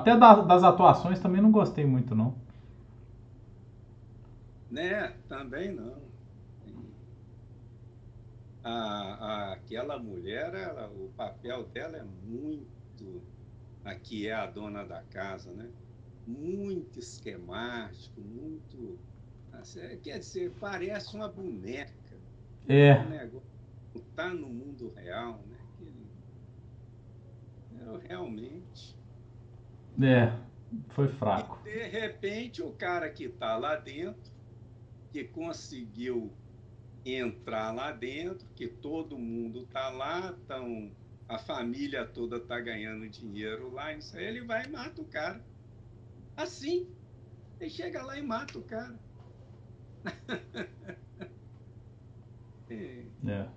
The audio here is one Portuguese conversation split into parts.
Até da, das atuações também não gostei muito, não. Né? Também não. A, a, aquela mulher, ela, o papel dela é muito. Aqui é a dona da casa, né? Muito esquemático, muito. Assim, quer dizer, parece uma boneca. É. Um negócio, tá no mundo real, né? Eu, realmente. É, foi fraco. E, de repente, o cara que está lá dentro, que conseguiu entrar lá dentro, que todo mundo está lá, tão, a família toda está ganhando dinheiro lá, isso aí, ele vai e mata o cara. Assim. Ele chega lá e mata o cara. é. é.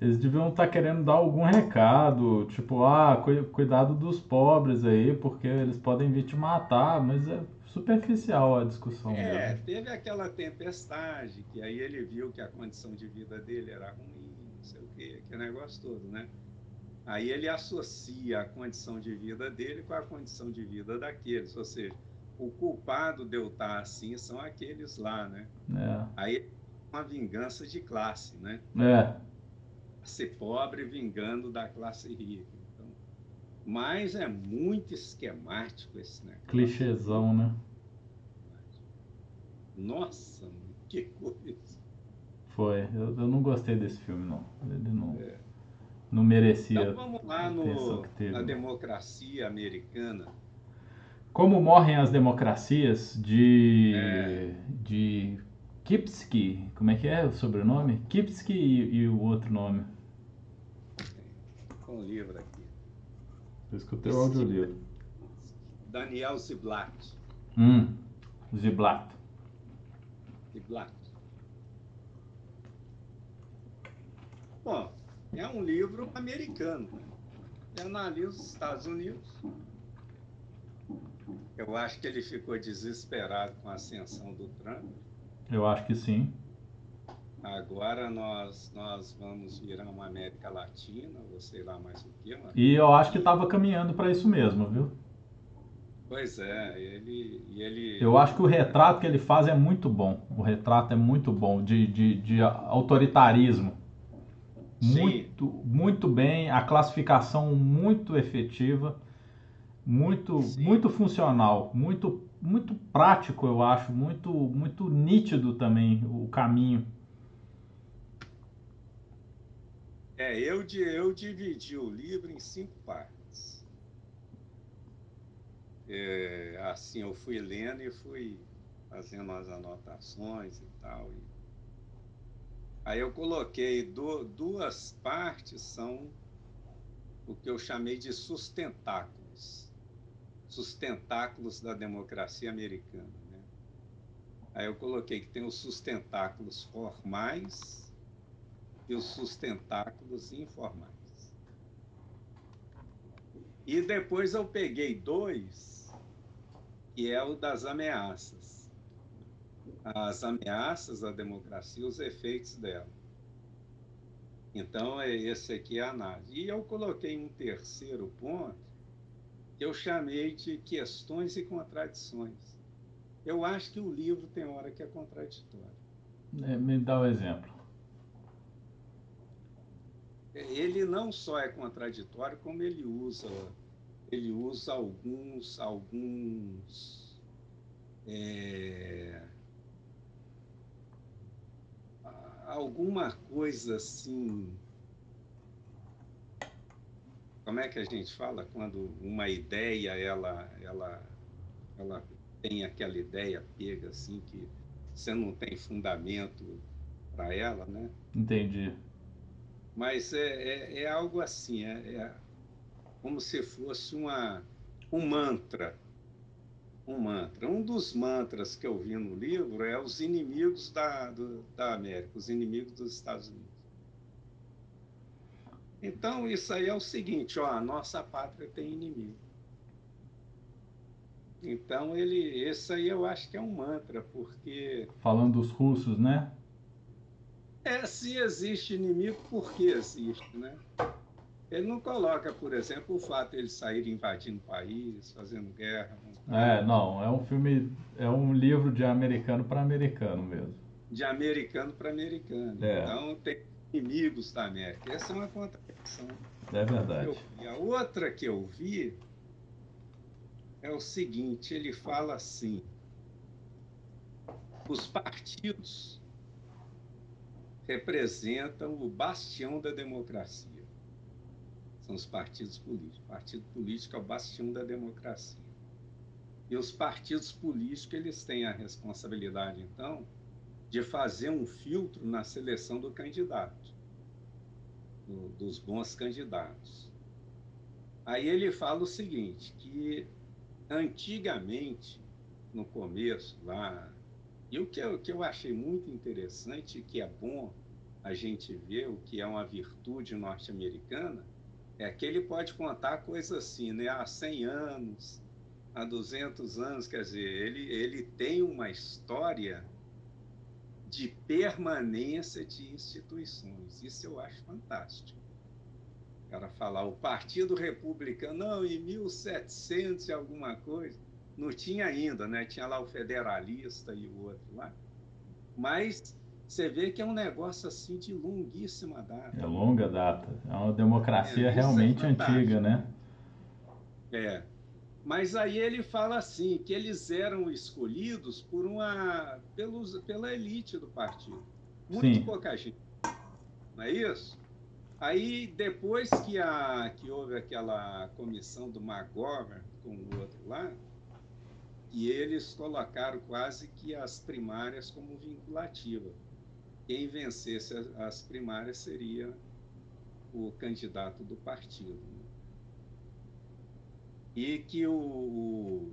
Eles deviam estar tá querendo dar algum recado, tipo, ah, cuidado dos pobres aí, porque eles podem vir te matar, mas é superficial a discussão. É, mesmo. teve aquela tempestade, que aí ele viu que a condição de vida dele era ruim, não sei o quê, que negócio todo, né? Aí ele associa a condição de vida dele com a condição de vida daqueles, ou seja, o culpado de eu estar assim são aqueles lá, né? É. Aí uma vingança de classe, né? É ser pobre vingando da classe rica. Então, mas é muito esquemático esse negócio. Clichêzão, né? Nossa, que coisa. Foi. Eu, eu não gostei desse filme, não. Ele não, é. não merecia. Então vamos lá no, na democracia americana. Como morrem as democracias de, é. de Kipsky, como é que é o sobrenome? Kipsky e, e o outro nome um livro aqui. Eu escutei o audiolivro. Daniel Ziblatt. Hum, Ziblatt. Ziblatt. Bom, é um livro americano. Ele analisa os Estados Unidos. Eu acho que ele ficou desesperado com a ascensão do Trump. Eu acho que sim. Agora nós, nós vamos virar uma América Latina, ou sei lá mais o que. Mas... E eu acho que estava caminhando para isso mesmo, viu? Pois é, ele, ele. Eu acho que o retrato que ele faz é muito bom. O retrato é muito bom, de, de, de autoritarismo. Sim. Muito, muito bem, a classificação muito efetiva, muito, muito funcional, muito, muito prático, eu acho, muito, muito nítido também o caminho. É, eu, eu dividi o livro em cinco partes. É, assim, eu fui lendo e fui fazendo as anotações e tal. E... Aí eu coloquei do, duas partes, são o que eu chamei de sustentáculos. Sustentáculos da democracia americana. Né? Aí eu coloquei que tem os sustentáculos formais, e os sustentáculos informais. E depois eu peguei dois, que é o das ameaças. As ameaças à democracia, os efeitos dela. Então, é esse aqui é a análise. E eu coloquei um terceiro ponto, que eu chamei de questões e contradições. Eu acho que o livro tem hora que é contraditório. É, me dá um exemplo ele não só é contraditório, como ele usa, ele usa alguns, alguns é, alguma coisa assim. Como é que a gente fala quando uma ideia ela, ela, ela tem aquela ideia pega assim que você não tem fundamento para ela, né? Entendi. Mas é, é, é algo assim, é, é, como se fosse uma, um mantra. Um mantra. Um dos mantras que eu vi no livro é os inimigos da, do, da América, os inimigos dos Estados Unidos. Então, isso aí é o seguinte, ó, a nossa pátria tem inimigo. Então, ele, esse aí eu acho que é um mantra, porque... Falando dos russos, né? É, se existe inimigo, por que existe, né? Ele não coloca, por exemplo, o fato de ele sair invadindo o país, fazendo guerra. É, não, é um filme, é um livro de americano para americano mesmo. De americano para americano. É. Então tem inimigos da América. Essa é uma contradição. É verdade. E a outra que eu vi é o seguinte: ele fala assim, os partidos representam o bastião da democracia. São os partidos políticos. O partido político é o bastião da democracia. E os partidos políticos, eles têm a responsabilidade, então, de fazer um filtro na seleção do candidato, do, dos bons candidatos. Aí ele fala o seguinte, que antigamente, no começo, lá, e o que eu, que eu achei muito interessante, que é bom a gente ver, o que é uma virtude norte-americana, é que ele pode contar coisas assim, né? Há 100 anos, há 200 anos, quer dizer, ele, ele tem uma história de permanência de instituições. Isso eu acho fantástico. O cara falar, o Partido Republicano, não, em 1700 e alguma coisa, não tinha ainda, né? Tinha lá o Federalista e o outro lá. Mas você vê que é um negócio assim de longuíssima data. É longa data. É uma democracia é, é realmente é antiga, né? É. Mas aí ele fala assim, que eles eram escolhidos por uma pelos, pela elite do partido. Muito Sim. pouca gente. Não é isso? Aí depois que, a, que houve aquela comissão do McGovern com o outro lá, e eles colocaram quase que as primárias como vinculativa quem vencesse as primárias seria o candidato do partido. E que o,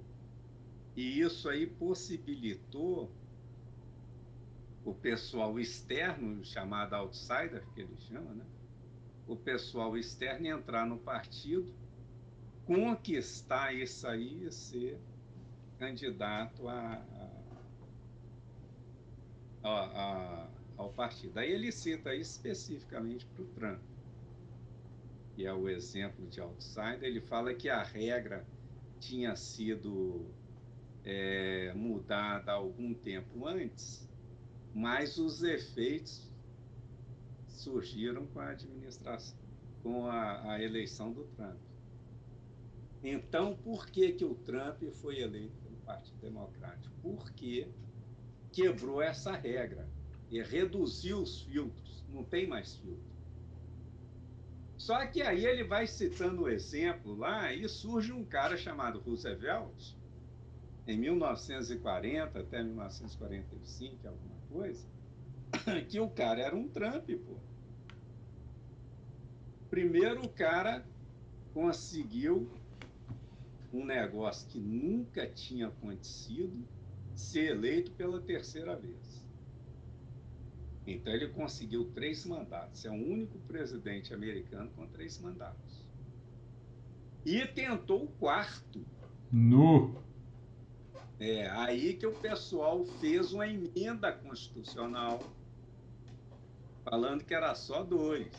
e isso aí possibilitou o pessoal externo, chamado outsider, que ele chama, né? o pessoal externo entrar no partido, conquistar isso aí e ser candidato a, a, a, ao partido. Aí ele cita especificamente para o Trump, que é o exemplo de outsider. Ele fala que a regra tinha sido é, mudada algum tempo antes, mas os efeitos surgiram com a administração, com a, a eleição do Trump. Então, por que, que o Trump foi eleito Partido Democrático? Porque quebrou essa regra e reduziu os filtros, não tem mais filtro. Só que aí ele vai citando o exemplo lá e surge um cara chamado Roosevelt, em 1940 até 1945, alguma coisa, que o cara era um Trump, pô. Primeiro o cara conseguiu um negócio que nunca tinha acontecido, ser eleito pela terceira vez. Então ele conseguiu três mandatos. É o único presidente americano com três mandatos. E tentou o quarto. No. É aí que o pessoal fez uma emenda constitucional falando que era só dois.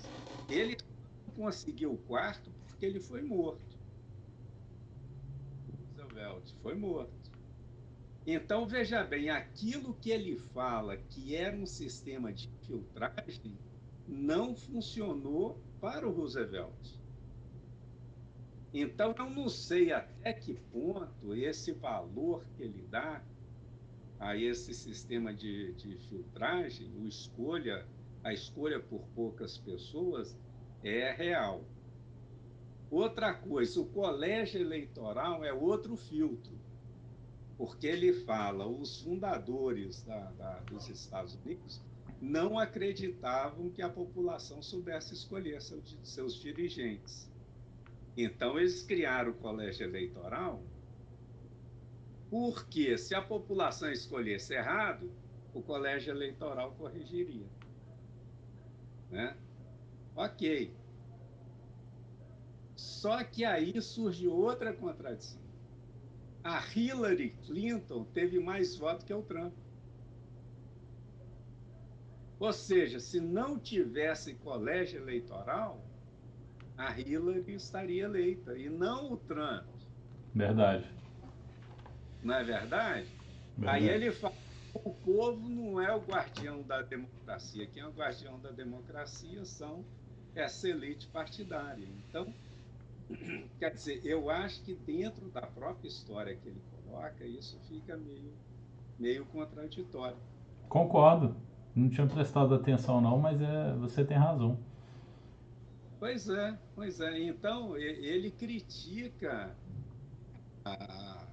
Ele conseguiu o quarto porque ele foi morto. Roosevelt foi morto. Então, veja bem, aquilo que ele fala que era um sistema de filtragem não funcionou para o Roosevelt. Então, eu não sei até que ponto esse valor que ele dá a esse sistema de, de filtragem, o escolha, a escolha por poucas pessoas, é real. Outra coisa, o colégio eleitoral é outro filtro porque ele fala os fundadores da, da, dos Estados Unidos não acreditavam que a população soubesse escolher seu, seus dirigentes. Então, eles criaram o colégio eleitoral porque, se a população escolhesse errado, o colégio eleitoral corrigiria. Né? Ok. Só que aí surge outra contradição a Hillary Clinton teve mais votos que o Trump. Ou seja, se não tivesse colégio eleitoral, a Hillary estaria eleita e não o Trump. Verdade. Não é verdade? verdade. Aí ele fala o povo não é o guardião da democracia. Quem é o guardião da democracia são essa elite partidária. Então, quer dizer, eu acho que dentro da própria história que ele coloca, isso fica meio, meio contraditório. Concordo. Não tinha prestado atenção não, mas é, você tem razão. Pois é, pois é. Então, ele critica a,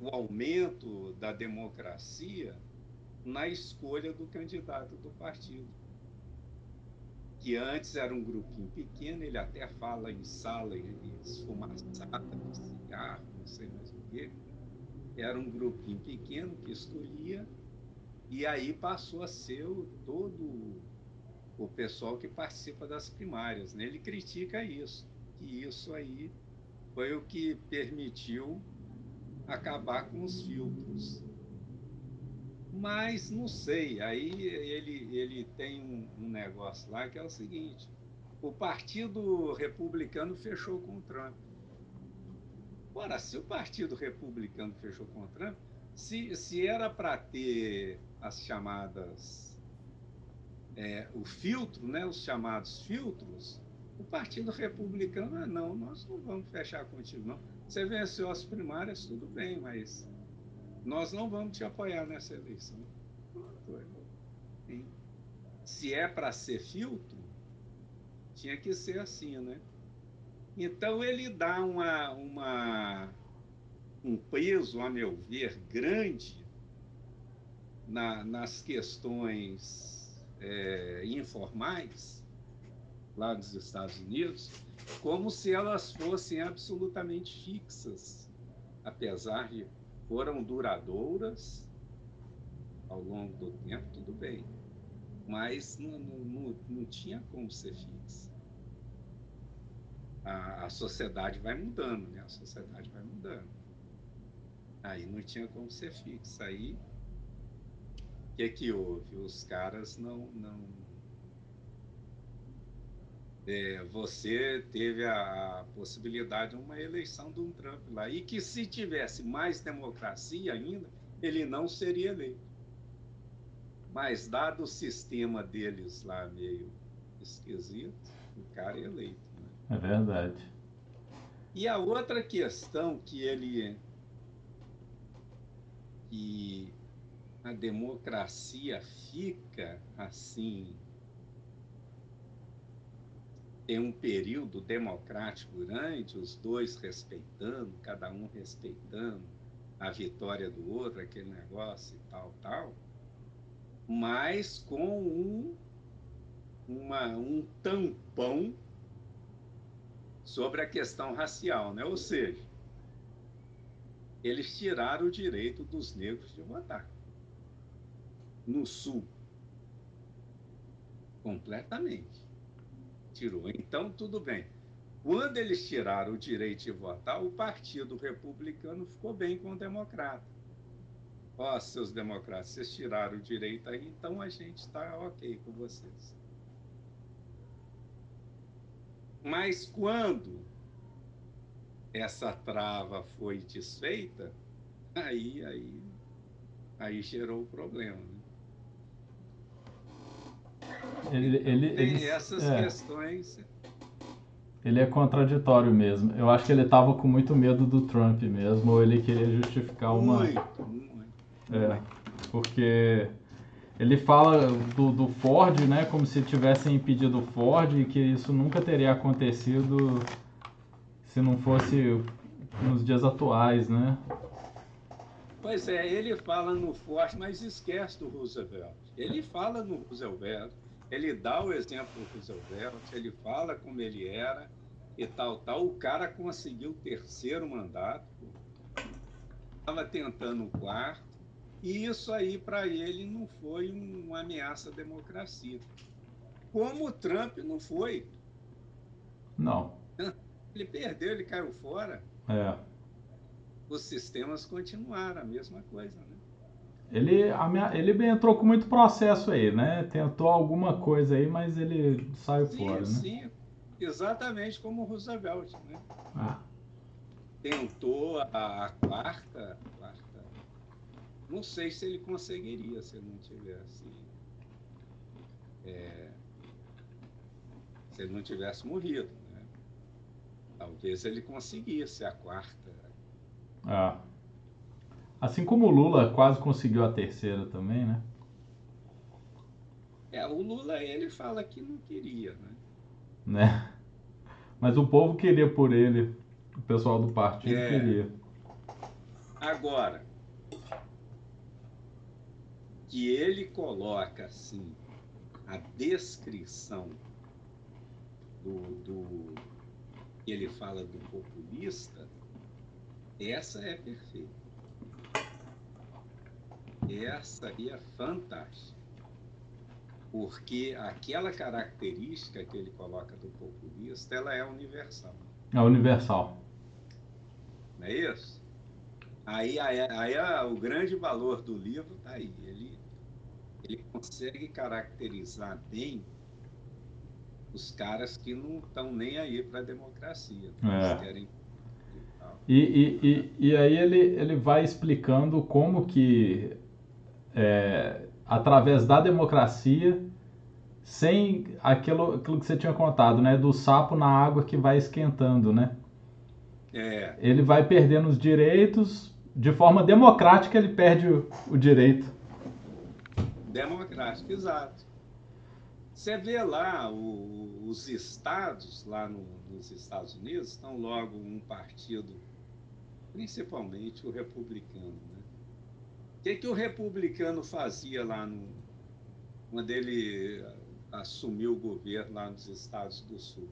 o aumento da democracia na escolha do candidato do partido. Que antes era um grupinho pequeno, ele até fala em sala esfumaçada, de cigarro, não sei mais o quê. Era um grupinho pequeno que escolhia, e aí passou a ser o, todo o pessoal que participa das primárias. Né? Ele critica isso, que isso aí foi o que permitiu acabar com os filtros. Mas não sei, aí ele, ele tem um, um negócio lá que é o seguinte: o Partido Republicano fechou com o Trump. Ora, se o Partido Republicano fechou com o Trump, se, se era para ter as chamadas. É, o filtro, né, os chamados filtros, o Partido Republicano, ah, não, nós não vamos fechar contigo, não você venceu as primárias, tudo bem, mas nós não vamos te apoiar nessa eleição. Se é para ser filtro, tinha que ser assim, né? Então ele dá uma, uma, um peso, a meu ver, grande na, nas questões é, informais lá dos Estados Unidos, como se elas fossem absolutamente fixas, apesar de foram duradouras ao longo do tempo, tudo bem, mas não, não, não tinha como ser fixa. A, a sociedade vai mudando, né? A sociedade vai mudando. Aí não tinha como ser fixa. Aí o que, que houve? Os caras não, não é, você teve a, possibilidade de uma eleição de um Trump lá. E que se tivesse mais democracia ainda, ele não seria eleito. Mas, dado o sistema deles lá meio esquisito, o cara é eleito. Né? É verdade. E a outra questão que ele. que a democracia fica assim tem um período democrático grande, os dois respeitando, cada um respeitando a vitória do outro, aquele negócio e tal, tal, mas com um, uma, um tampão sobre a questão racial, né? Ou seja, eles tiraram o direito dos negros de votar. No Sul. Completamente tirou. Então, tudo bem. Quando eles tiraram o direito de votar, o Partido Republicano ficou bem com o democrata. Ó, oh, seus democratas, vocês tiraram o direito aí, então a gente está ok com vocês. Mas quando essa trava foi desfeita, aí, aí, aí gerou o problema. Ele, ele, tem ele, essas é, questões. Ele é contraditório mesmo. Eu acho que ele estava com muito medo do Trump mesmo, ou ele queria justificar uma. Muito, muito. É, porque ele fala do, do Ford, né, como se tivessem impedido o Ford e que isso nunca teria acontecido se não fosse nos dias atuais, né? Pois é, ele fala no Ford, mas esquece do Roosevelt. Ele fala no Roosevelt, ele dá o exemplo do Roosevelt, ele fala como ele era e tal, tal. O cara conseguiu o terceiro mandato, estava tentando o quarto, e isso aí para ele não foi uma ameaça à democracia. Como o Trump não foi. Não. Ele perdeu, ele caiu fora. É. Os sistemas continuaram a mesma coisa, né? Ele, ele entrou com muito processo aí, né? Tentou alguma coisa aí, mas ele saiu sim, fora, né? Sim, exatamente como o Roosevelt, né? Ah. Tentou a, a quarta, quarta, não sei se ele conseguiria se ele não tivesse é, se ele não tivesse morrido. Né? Talvez ele conseguisse a quarta. Ah. Assim como o Lula quase conseguiu a terceira também, né? É, o Lula ele fala que não queria, né? né? Mas o povo queria por ele, o pessoal do partido é. queria. Agora, que ele coloca assim a descrição do, do que ele fala do populista, essa é perfeita. Essa aí é fantástica. Porque aquela característica que ele coloca do populista, ela é universal. É universal. Não é isso? Aí, aí, aí o grande valor do livro está aí. Ele, ele consegue caracterizar bem os caras que não estão nem aí para a democracia. É. Querem... E, e, e, e, aí ele, ele vai explicando como que, é, através da democracia, sem aquilo, aquilo que você tinha contado, né? Do sapo na água que vai esquentando, né? É. Ele vai perdendo os direitos, de forma democrática ele perde o, o direito. Democrático, exato. Você vê lá o, os estados, lá no, nos Estados Unidos, estão logo um partido, principalmente o republicano. Né? Que, que o republicano fazia lá no, quando ele assumiu o governo lá nos Estados do Sul?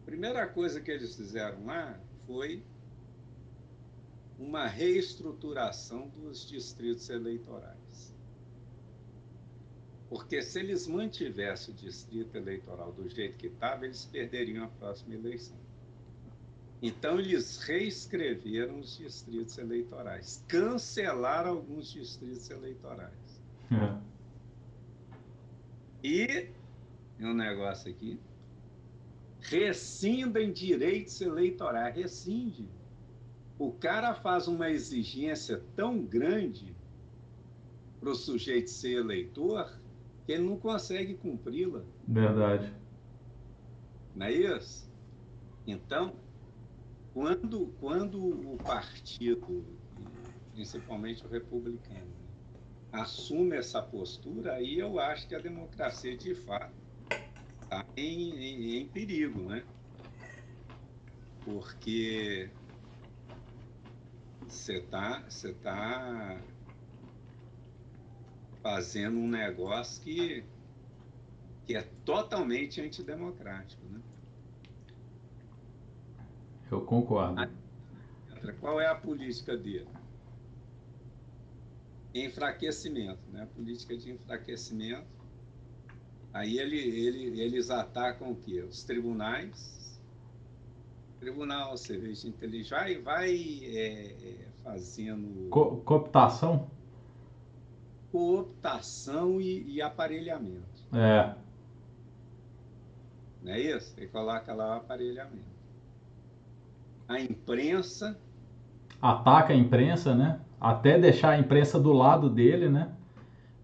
A primeira coisa que eles fizeram lá foi uma reestruturação dos distritos eleitorais. Porque se eles mantivessem o distrito eleitoral do jeito que estava, eles perderiam a próxima eleição. Então, eles reescreveram os distritos eleitorais, cancelaram alguns distritos eleitorais. É. E, um negócio aqui, rescindem direitos eleitorais, rescinde. O cara faz uma exigência tão grande para o sujeito ser eleitor que ele não consegue cumpri-la. Verdade. Não é isso? Então, quando, quando o partido, principalmente o republicano, assume essa postura, aí eu acho que a democracia, de fato, está em, em, em perigo, né? Porque você está você tá fazendo um negócio que, que é totalmente antidemocrático. Né? Eu concordo. Qual é a política dele? Enfraquecimento, né? Política de enfraquecimento. Aí ele, ele, eles atacam o quê? Os tribunais. Tribunal, cerveja de inteligência, vai, vai é, é, fazendo. Co cooptação? cooptação e, e aparelhamento. É. Não é isso? Ele coloca lá o aparelhamento. A imprensa. Ataca a imprensa, né? Até deixar a imprensa do lado dele, né?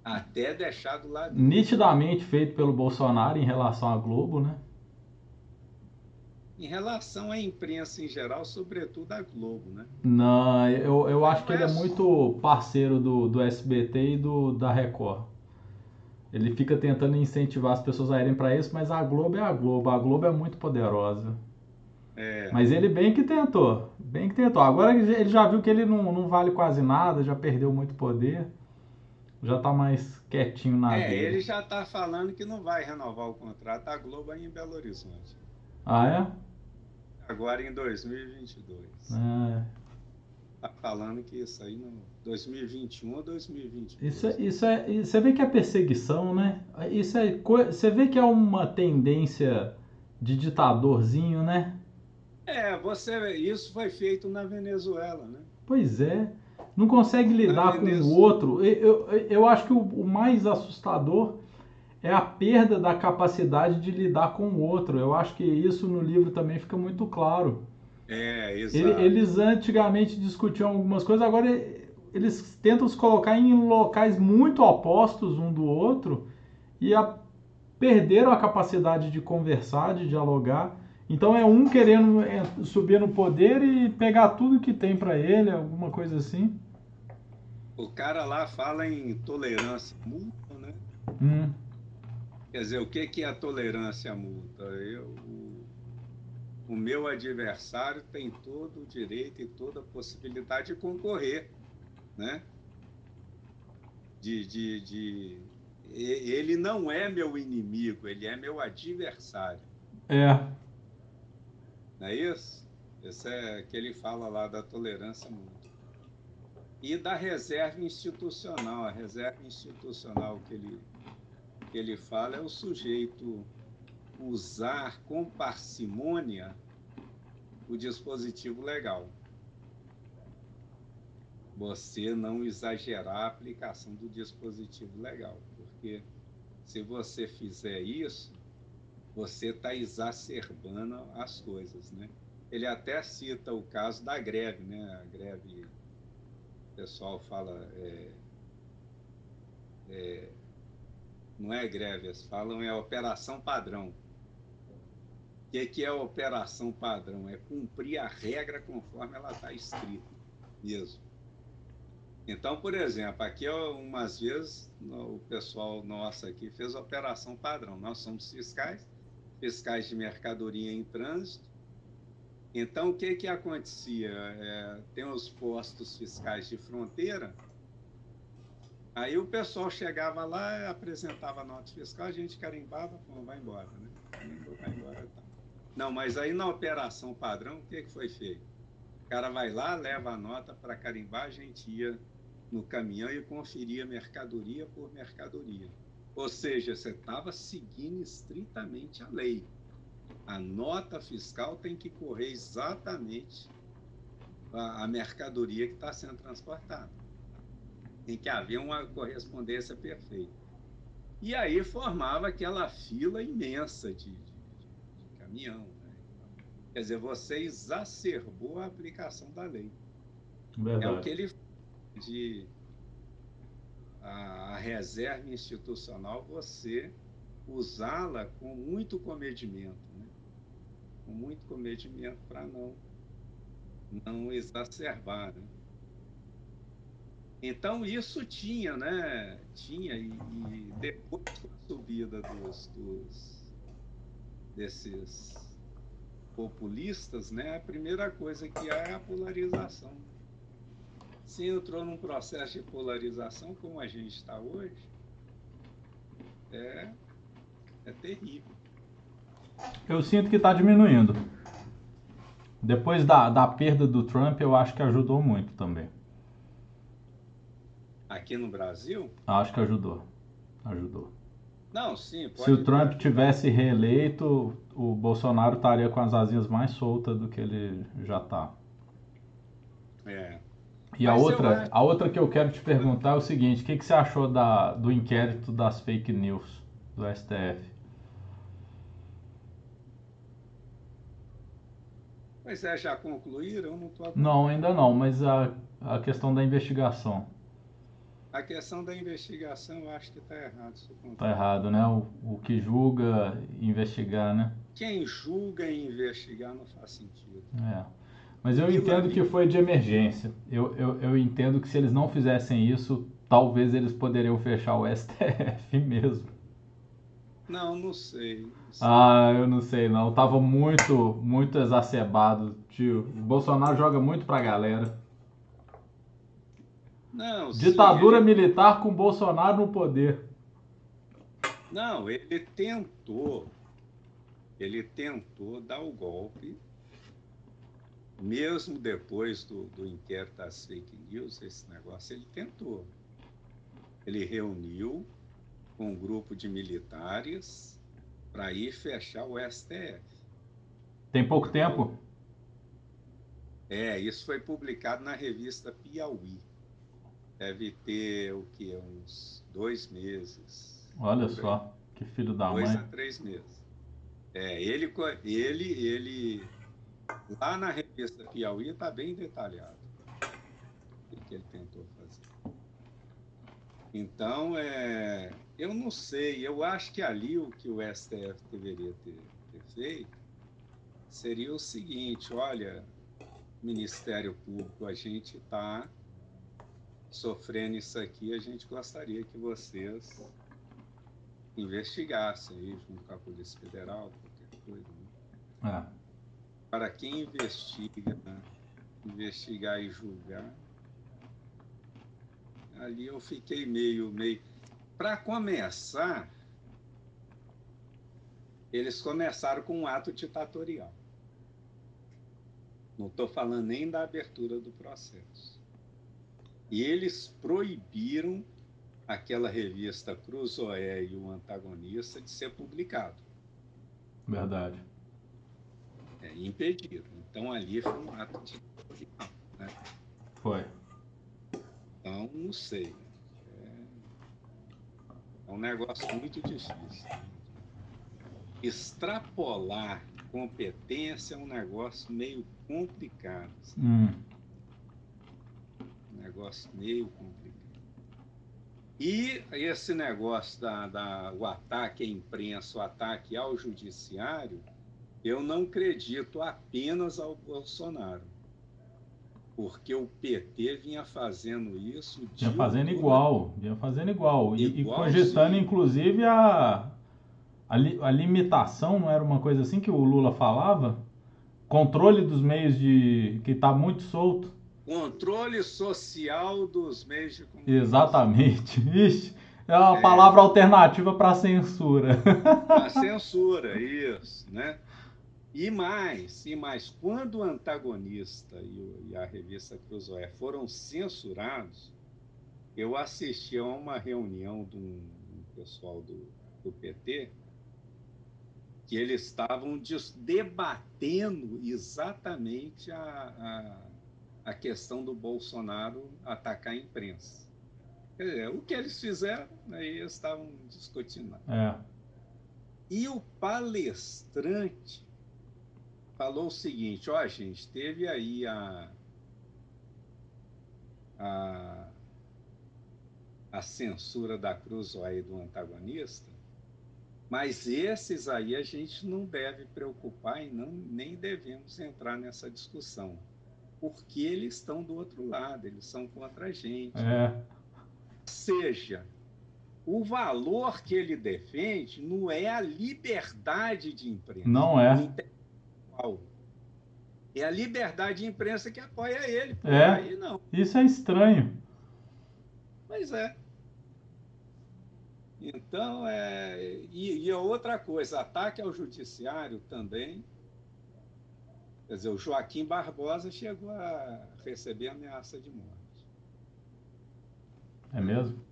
Até deixar do lado dele. Nitidamente feito pelo Bolsonaro em relação à Globo, né? em relação à imprensa em geral, sobretudo a Globo, né? Não, eu, eu acho que ele é muito parceiro do, do SBT e do, da Record. Ele fica tentando incentivar as pessoas a irem para isso, mas a Globo é a Globo. A Globo é muito poderosa. É. Mas ele bem que tentou. Bem que tentou. Agora ele já viu que ele não, não vale quase nada, já perdeu muito poder. Já tá mais quietinho na É, dele. ele já tá falando que não vai renovar o contrato da Globo aí em Belo Horizonte. Ah, é? agora em 2022. É. Tá falando que isso aí no 2021 ou 2022. Isso é, isso é, você vê que é perseguição, né? Isso é, você vê que é uma tendência de ditadorzinho, né? É, você, isso foi feito na Venezuela, né? Pois é. Não consegue lidar com o outro. Eu, eu, eu acho que o, o mais assustador é a perda da capacidade de lidar com o outro. Eu acho que isso no livro também fica muito claro. É, exato. Eles antigamente discutiam algumas coisas, agora eles tentam se colocar em locais muito opostos um do outro e a, perderam a capacidade de conversar, de dialogar. Então é um querendo é, subir no poder e pegar tudo que tem para ele, alguma coisa assim. O cara lá fala em tolerância mútua, né? Hum. Quer dizer, o que, que é a tolerância mútua? Eu, o, o meu adversário tem todo o direito e toda a possibilidade de concorrer, né? De, de, de... Ele não é meu inimigo, ele é meu adversário. É. Não é isso? Isso é que ele fala lá da tolerância mútua. E da reserva institucional. A reserva institucional que ele que ele fala é o sujeito usar com parcimônia o dispositivo legal. Você não exagerar a aplicação do dispositivo legal, porque se você fizer isso, você está exacerbando as coisas, né? Ele até cita o caso da greve, né? A greve, o pessoal fala é, é, não é greve, eles falam é operação padrão. O que, que é operação padrão? É cumprir a regra conforme ela está escrita mesmo. Então, por exemplo, aqui umas vezes o pessoal nosso aqui fez operação padrão. Nós somos fiscais, fiscais de mercadoria em trânsito. Então, o que, que acontecia? É, tem os postos fiscais de fronteira, Aí o pessoal chegava lá, apresentava nota fiscal, a gente carimbava, pô, vai embora, né? Vai embora, tá. Não, mas aí na operação padrão, o que, que foi feito? O cara vai lá, leva a nota para carimbar, a gente ia no caminhão e conferia mercadoria por mercadoria. Ou seja, você estava seguindo estritamente a lei. A nota fiscal tem que correr exatamente a, a mercadoria que está sendo transportada tem que haver uma correspondência perfeita. E aí formava aquela fila imensa de, de, de caminhão. Né? Quer dizer, você exacerbou a aplicação da lei. Verdade. É o que ele de reserva institucional, você usá-la com muito comedimento, né? com muito comedimento para não, não exacerbar. Né? Então isso tinha, né? Tinha, e, e depois da subida dos, dos, desses populistas, né? A primeira coisa que há é a polarização. Se entrou num processo de polarização como a gente está hoje, é, é terrível. Eu sinto que está diminuindo. Depois da, da perda do Trump, eu acho que ajudou muito também. Aqui no Brasil? Acho que ajudou. Ajudou. Não, sim. Se o Trump tivesse reeleito, o Bolsonaro estaria com as asinhas mais soltas do que ele já está. É. E a outra, a outra que eu quero te perguntar é o seguinte: o que, que você achou da, do inquérito das fake news do STF? Mas é, já concluíram? Não, tô... não, ainda não, mas a, a questão da investigação. A questão da investigação, eu acho que está errado. Está errado, né? O, o que julga investigar, né? Quem julga investigar não faz sentido. É. Mas eu entendo que foi de emergência. Eu, eu, eu entendo que se eles não fizessem isso, talvez eles poderiam fechar o STF mesmo. Não, não sei, não sei. Ah, eu não sei não. Tava muito, muito exacerbado, tio. O Bolsonaro joga muito pra galera. Não, Ditadura ele... militar com Bolsonaro no poder. Não, ele tentou. Ele tentou dar o golpe, mesmo depois do, do inquérito das fake news, esse negócio, ele tentou. Ele reuniu com um grupo de militares para ir fechar o STF. Tem pouco tempo? É, isso foi publicado na revista Piauí deve ter o que uns dois meses. Olha só, que Que filho da dois mãe. Dois a três meses. É, ele, ele, ele, lá na revista Piauí está bem detalhado o que ele tentou fazer. Então, é, eu não sei, eu acho que ali o que o STF deveria ter, ter feito seria o seguinte: olha, Ministério Público, a gente está sofrendo isso aqui, a gente gostaria que vocês investigassem aí junto com a Polícia Federal, qualquer coisa. Né? É. Para quem investiga, investigar e julgar, ali eu fiquei meio, meio. Para começar, eles começaram com um ato ditatorial. Não estou falando nem da abertura do processo. E eles proibiram aquela revista Cruzoé e o Antagonista de ser publicado. Verdade. É, impediram. Então ali foi um ato de né? Foi. Então, não sei. É, é um negócio muito difícil. Extrapolar competência é um negócio meio complicado. Hum. Um negócio meio complicado. E esse negócio da, da o ataque à imprensa, o ataque ao judiciário, eu não acredito apenas ao Bolsonaro. Porque o PT vinha fazendo isso. Vinha fazendo igual, vinha fazendo igual. E, e cogitando, inclusive, a, a, a, limitação, não era uma coisa assim que o Lula falava? Controle dos meios de. que está muito solto. Controle social dos meios de comunicação. Exatamente. Ixi, é uma é. palavra alternativa para censura. A censura, isso, né? E mais, e mais, quando o antagonista e, e a revista Cruzoé foram censurados, eu assisti a uma reunião de um, um pessoal do, do PT que eles estavam debatendo exatamente a, a, a, questão do Bolsonaro atacar a imprensa. Dizer, o que eles fizeram, aí eles estavam discutindo. É. E o palestrante falou o seguinte: ó, gente, teve aí a, a, a censura da Cruz aí do antagonista, mas esses aí a gente não deve preocupar e não, nem devemos entrar nessa discussão, porque eles estão do outro lado, eles são contra a gente. É. Seja, o valor que ele defende não é a liberdade de imprensa. Não é. É a liberdade de imprensa que apoia ele. É. Aí não. Isso é estranho. Pois é. Então, é, e, e outra coisa, ataque ao judiciário também. Quer dizer, o Joaquim Barbosa chegou a receber ameaça de morte. É mesmo?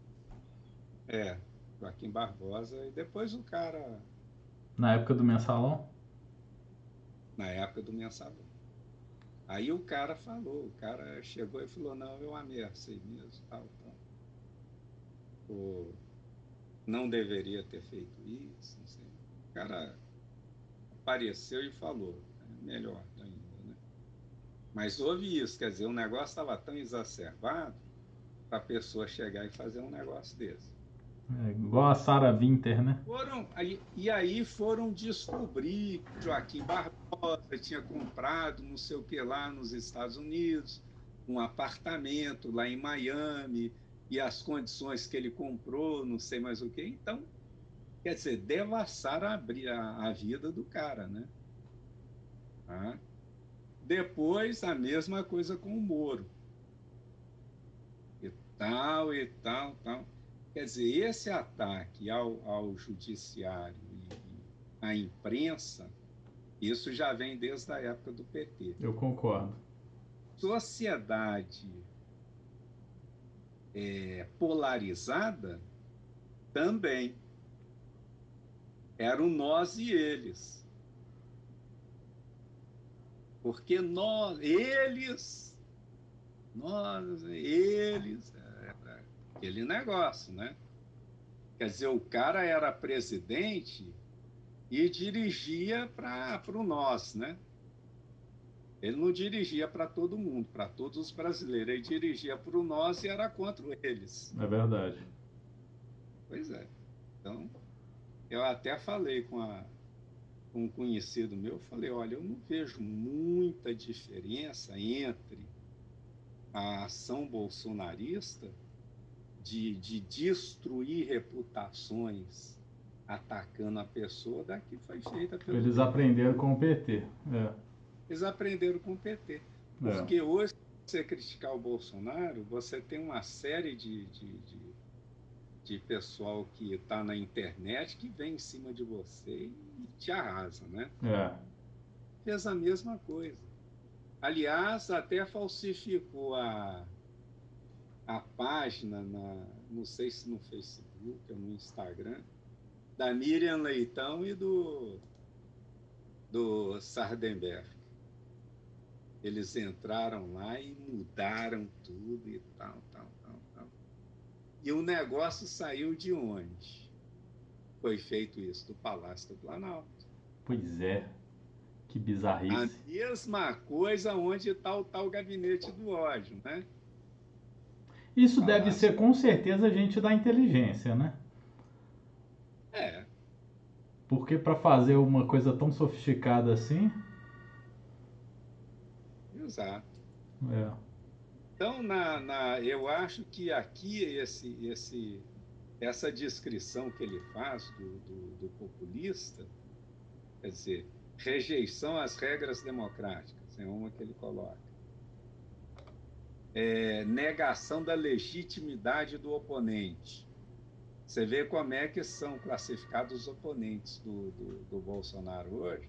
É, Joaquim Barbosa. E depois o cara. Na época do mensalão? Na época do mensalão. Aí o cara falou, o cara chegou e falou, não, eu ameacei mesmo, tal, tal. Ou, não deveria ter feito isso, não sei. O cara apareceu e falou, é melhor ainda, né? Mas houve isso, quer dizer, o negócio estava tão exacerbado para a pessoa chegar e fazer um negócio desse. É, igual a Sarah Winter, né? Foram, e aí foram descobrir que Joaquim Barbosa tinha comprado não sei o que lá nos Estados Unidos, um apartamento lá em Miami, e as condições que ele comprou, não sei mais o que. Então, quer dizer, devassaram a, a, a vida do cara, né? Tá? Depois, a mesma coisa com o Moro. E tal, e tal, tal. Quer dizer, esse ataque ao, ao judiciário e, à imprensa, isso já vem desde a época do PT. Eu concordo. Sociedade é, polarizada também. Eram nós e eles. Porque nós, eles, nós, eles, aquele negócio, né? Quer dizer, o cara era presidente e dirigia para o nós, né? Ele não dirigia para todo mundo, para todos os brasileiros. Ele dirigia para o nós e era contra eles. É verdade. Pois é. Então, eu até falei com, a, com um conhecido meu, falei, olha, eu não vejo muita diferença entre a ação bolsonarista de, de destruir reputações atacando a pessoa da que foi feita pelo Eles aprenderam com o PT. É. Eles aprenderam com o PT. É. Porque é. hoje, se você criticar o Bolsonaro, você tem uma série de, de, de, de pessoal que está na internet que vem em cima de você e te arrasa, né? É. Fez a mesma coisa. Aliás, até falsificou a, a página, na, não sei se no Facebook ou no Instagram, da Miriam Leitão e do, do Sardenberg. Eles entraram lá e mudaram tudo e tal, tal, tal, tal. E o negócio saiu de onde? Foi feito isso do Palácio do Planalto. Pois é. Que bizarrice. A mesma coisa onde está o tal gabinete do ódio, né? Isso deve ser com certeza gente da inteligência, né? É. Porque para fazer uma coisa tão sofisticada assim. Exato. É. Então, na, na, eu acho que aqui esse, esse, essa descrição que ele faz do, do, do populista, quer dizer, rejeição às regras democráticas, é uma que ele coloca. É, negação da legitimidade do oponente. Você vê como é que são classificados os oponentes do, do, do Bolsonaro hoje.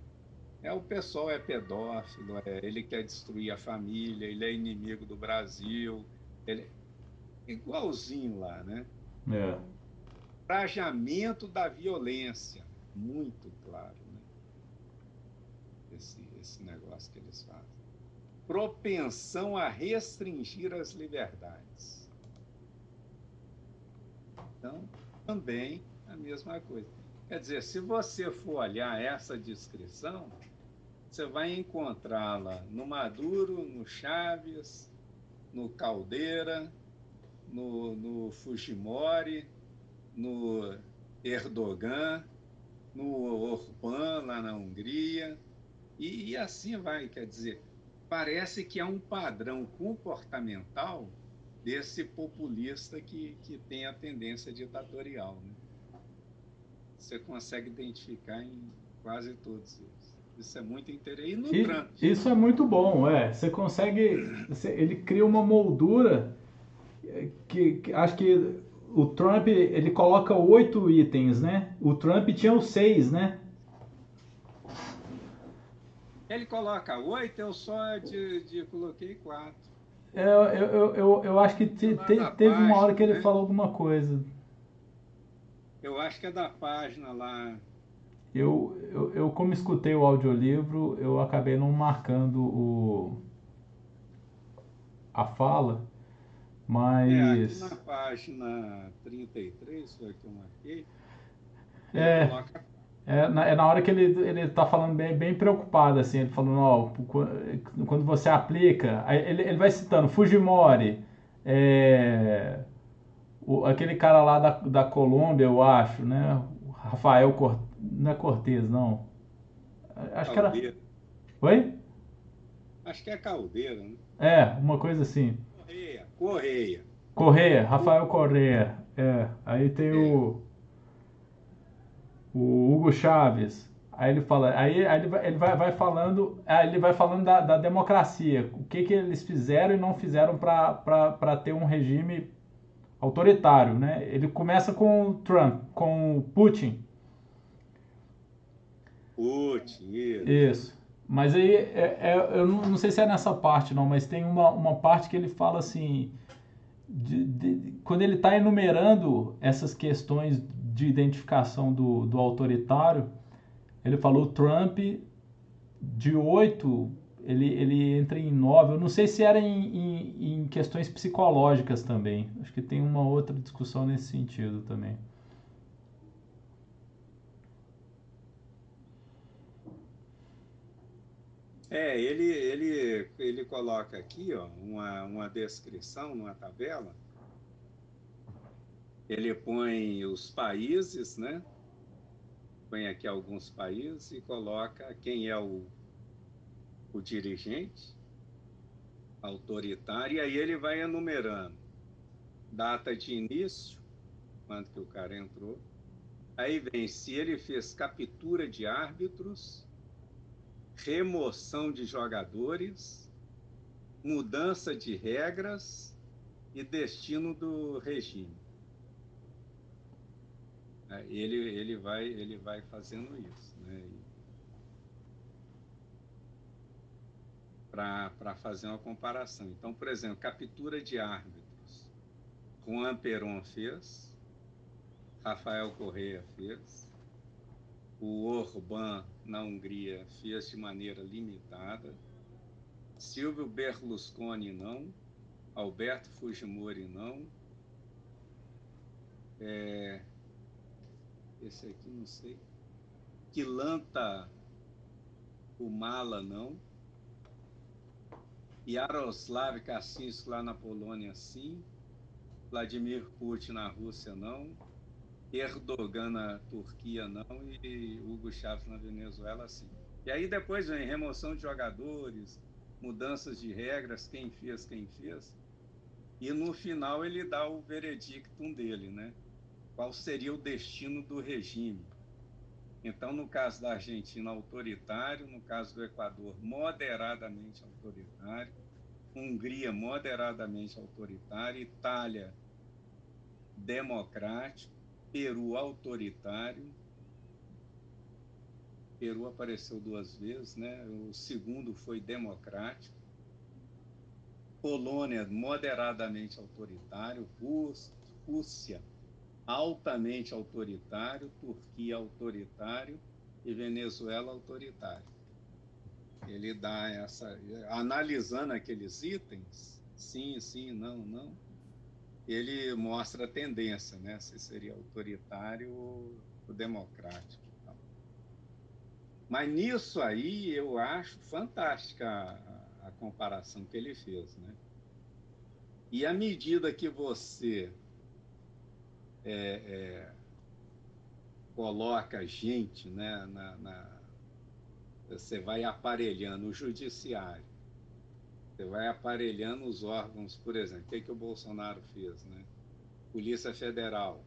É, o pessoal é pedófilo, é, ele quer destruir a família, ele é inimigo do Brasil, ele igualzinho lá, né? É. Trajamento da violência, muito claro, né? Esse, esse negócio que eles fazem. Propensão a restringir as liberdades. Então, também a mesma coisa. Quer dizer, se você for olhar essa descrição, você vai encontrá-la no Maduro, no Chaves, no Caldeira, no, no Fujimori, no Erdogan, no Orbán, lá na Hungria, e, e assim vai. Quer dizer, parece que há um padrão comportamental desse populista que, que tem a tendência ditatorial. Né? Você consegue identificar em quase todos eles. Isso é muito interessante. E no e, Trump. Isso é muito bom, é. Você consegue. Você, ele cria uma moldura que, que, acho que o Trump ele coloca oito itens, né? O Trump tinha os seis, né? Ele coloca oito, eu só de, de coloquei quatro. É, eu, eu, eu, eu acho que te, te, teve uma hora que ele né? falou alguma coisa. Eu acho que é da página lá. Eu, eu, eu, como escutei o audiolivro, eu acabei não marcando o, a fala, mas... É, aqui na página 33, foi que eu marquei, é, coloca é na, é na hora que ele, ele tá falando bem, bem preocupado, assim, ele falando, ó, quando você aplica, ele, ele vai citando Fujimori, é, o, aquele cara lá da, da Colômbia, eu acho, né? Rafael Cortez, não é Cortez, não. Acho Caldeira. que era. Oi? Acho que é Caldeira, né? É, uma coisa assim. Correia, Correia. Correia, Rafael Correia. É, aí tem é. o o Hugo Chaves. Aí ele fala, aí, aí ele, vai, ele vai, vai falando, ele vai falando da, da, democracia, o que, que eles fizeram e não fizeram para ter um regime autoritário, né? Ele começa com o Trump, com o Putin. Putin, isso. Isso. Mas aí, é, é, eu não, não, sei se é nessa parte não, mas tem uma, uma parte que ele fala assim, de, de, quando ele está enumerando essas questões de identificação do, do autoritário, ele falou Trump de 8, ele, ele entra em 9. Eu não sei se era em, em, em questões psicológicas também. Acho que tem uma outra discussão nesse sentido também. É, ele, ele, ele coloca aqui ó, uma, uma descrição, uma tabela, ele põe os países, né? Põe aqui alguns países e coloca quem é o, o dirigente autoritário, e aí ele vai enumerando data de início, quando que o cara entrou. Aí vem se ele fez captura de árbitros, remoção de jogadores, mudança de regras e destino do regime. É, ele, ele, vai, ele vai fazendo isso. Né? Para fazer uma comparação. Então, por exemplo, captura de árbitros. Juan Peron fez, Rafael Correia fez, o Orbán na Hungria fez de maneira limitada, Silvio Berlusconi não, Alberto Fujimori não, é, esse aqui não sei, Quilanta Humala não, Yaroslav Kaczynski lá na Polônia sim, Vladimir Putin na Rússia não, Erdogan na Turquia não e Hugo Chávez na Venezuela sim. E aí depois vem remoção de jogadores, mudanças de regras, quem fez, quem fez. E no final ele dá o veredictum dele, né? Qual seria o destino do regime? Então, no caso da Argentina, autoritário, no caso do Equador, moderadamente autoritário, Hungria, moderadamente autoritária, Itália, democrático, Peru autoritário. Peru apareceu duas vezes, né? O segundo foi democrático. Polônia moderadamente autoritário, Rússia altamente autoritário, Turquia autoritário e Venezuela autoritário. Ele dá essa analisando aqueles itens, sim, sim, não, não ele mostra a tendência, né? Se seria autoritário ou democrático. Mas nisso aí eu acho fantástica a, a, comparação que ele fez, né? E à medida que você é, é, coloca gente, né, na, na, você vai aparelhando o judiciário, você vai aparelhando os órgãos, por exemplo, o que, que o Bolsonaro fez, né? Polícia Federal,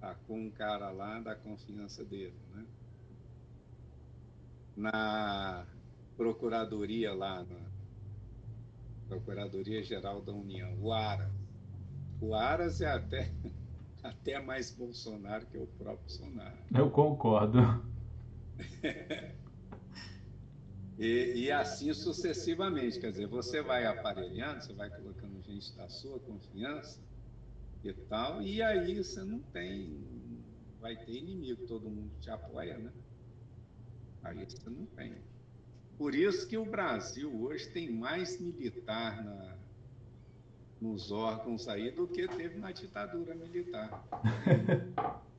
tá com um cara lá da confiança dele, né? Na Procuradoria lá, na Procuradoria Geral da União, o Aras. O Aras é até, até mais Bolsonaro que o próprio Bolsonaro. Eu concordo. E, e, assim sucessivamente. Quer dizer, você vai aparelhando, você vai colocando gente da sua confiança e tal, e aí você não tem. Vai ter inimigo, todo mundo te apoia, né? Aí você não tem. Por isso que o Brasil hoje tem mais militar na, nos órgãos aí do que teve na ditadura militar.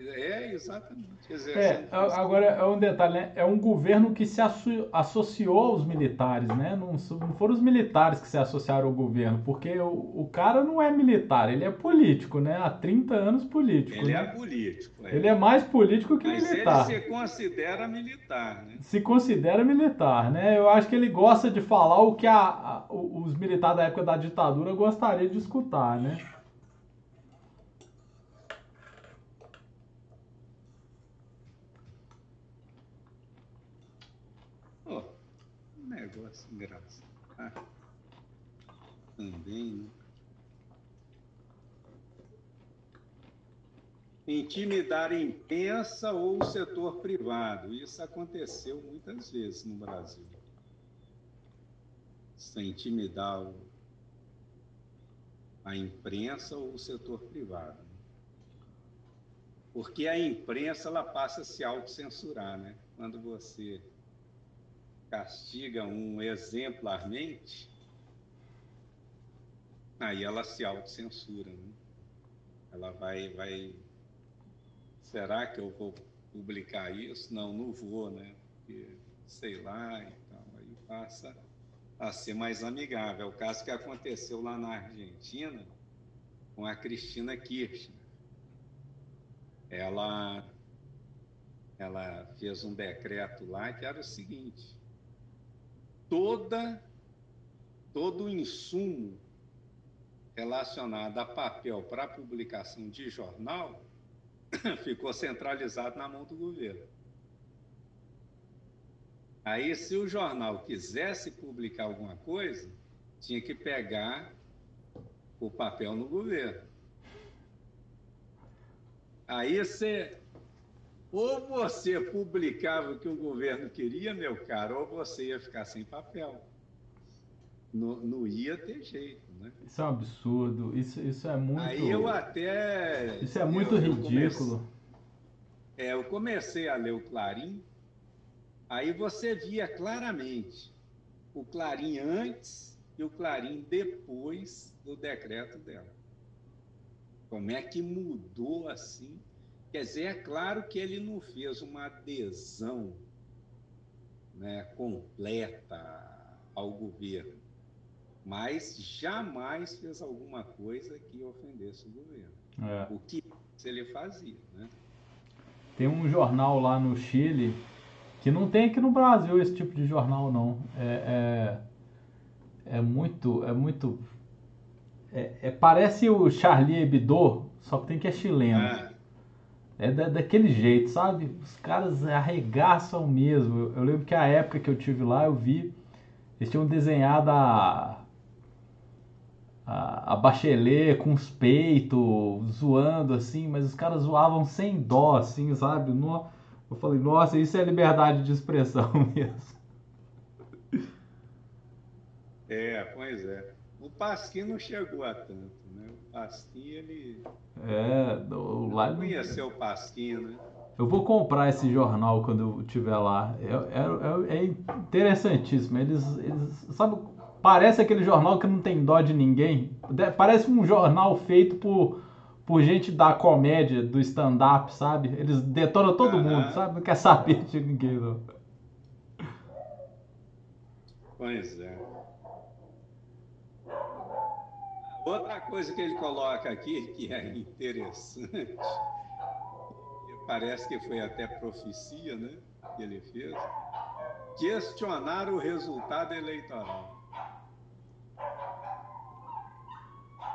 É, exatamente. É, agora é um detalhe, né? É um governo que se associou aos militares, né? Não, não foram os militares que se associaram ao governo, porque o, o cara não é militar, ele é político, né? Há 30 anos político. Ele né? é político. É. Ele é mais político que Mas militar. Ele se considera militar, né? Se considera militar, né? Eu acho que ele gosta de falar o que a, a, os militares da época da ditadura gostariam de escutar, né? Negócio engraçado. Ah, também, né? Intimidar imprensa ou o setor privado. Isso aconteceu muitas vezes no Brasil. Sem intimidar a imprensa ou o setor privado. Porque a imprensa ela passa a se autocensurar, né? Quando você castiga um exemplarmente, aí ela se autocensura. Né? Ela vai, vai. Será que eu vou publicar isso? Não, não vou, né? Porque, sei lá e tal. Aí passa a ser mais amigável. É o caso que aconteceu lá na Argentina com a Cristina Kirchner. Ela, ela fez um decreto lá que era o seguinte: toda, todo o insumo relacionado a papel para publicação de jornal ficou centralizado na mão do governo. Aí, se o jornal quisesse publicar alguma coisa, tinha que pegar o papel no governo. Aí você, ou você publicava o que o governo queria, meu caro, ou você ia ficar sem papel. Não, não ia ter jeito, né? Isso é um absurdo, isso, isso é muito... Aí eu até... Isso é muito eu, ridículo. Eu comecei, é, eu comecei a ler o Clarim, aí você via claramente o Clarim antes e o Clarim depois do decreto dela. Como é que mudou assim? Quer dizer, é claro que ele não fez uma adesão né, completa ao governo, mas jamais fez alguma coisa que ofendesse o governo. É. O que ele fazia, né? Tem um jornal lá no Chile que não tem aqui no Brasil esse tipo de jornal não. É, é, é muito, é muito é, é, parece o Charlie Hebdo, só que tem que é chileno. É, é da, daquele jeito, sabe? Os caras arregaçam mesmo. Eu, eu, lembro que a época que eu tive lá, eu vi. Eles tinham desenhado a. A, a Bachelet com os peitos, zoando assim, mas os caras zoavam sem dó, assim, sabe? No, eu falei, nossa, isso é liberdade de expressão mesmo. É, pois é. O Pasquim não chegou a tanto, Pasquim, ele. É, o lá. Não conheceu o Pasquim, né? Eu vou comprar esse jornal quando eu estiver lá. É, é, é, interessantíssimo. Eles, eles. Sabe, parece aquele jornal que não tem dó de ninguém. Parece um jornal feito por, por gente da comédia, do stand-up, sabe? Eles detonam todo mundo, sabe? Não quer saber de ninguém, não. Pois é. Outra coisa que ele coloca aqui, que é interessante, parece que foi até profecia né, que ele fez, questionar o resultado eleitoral.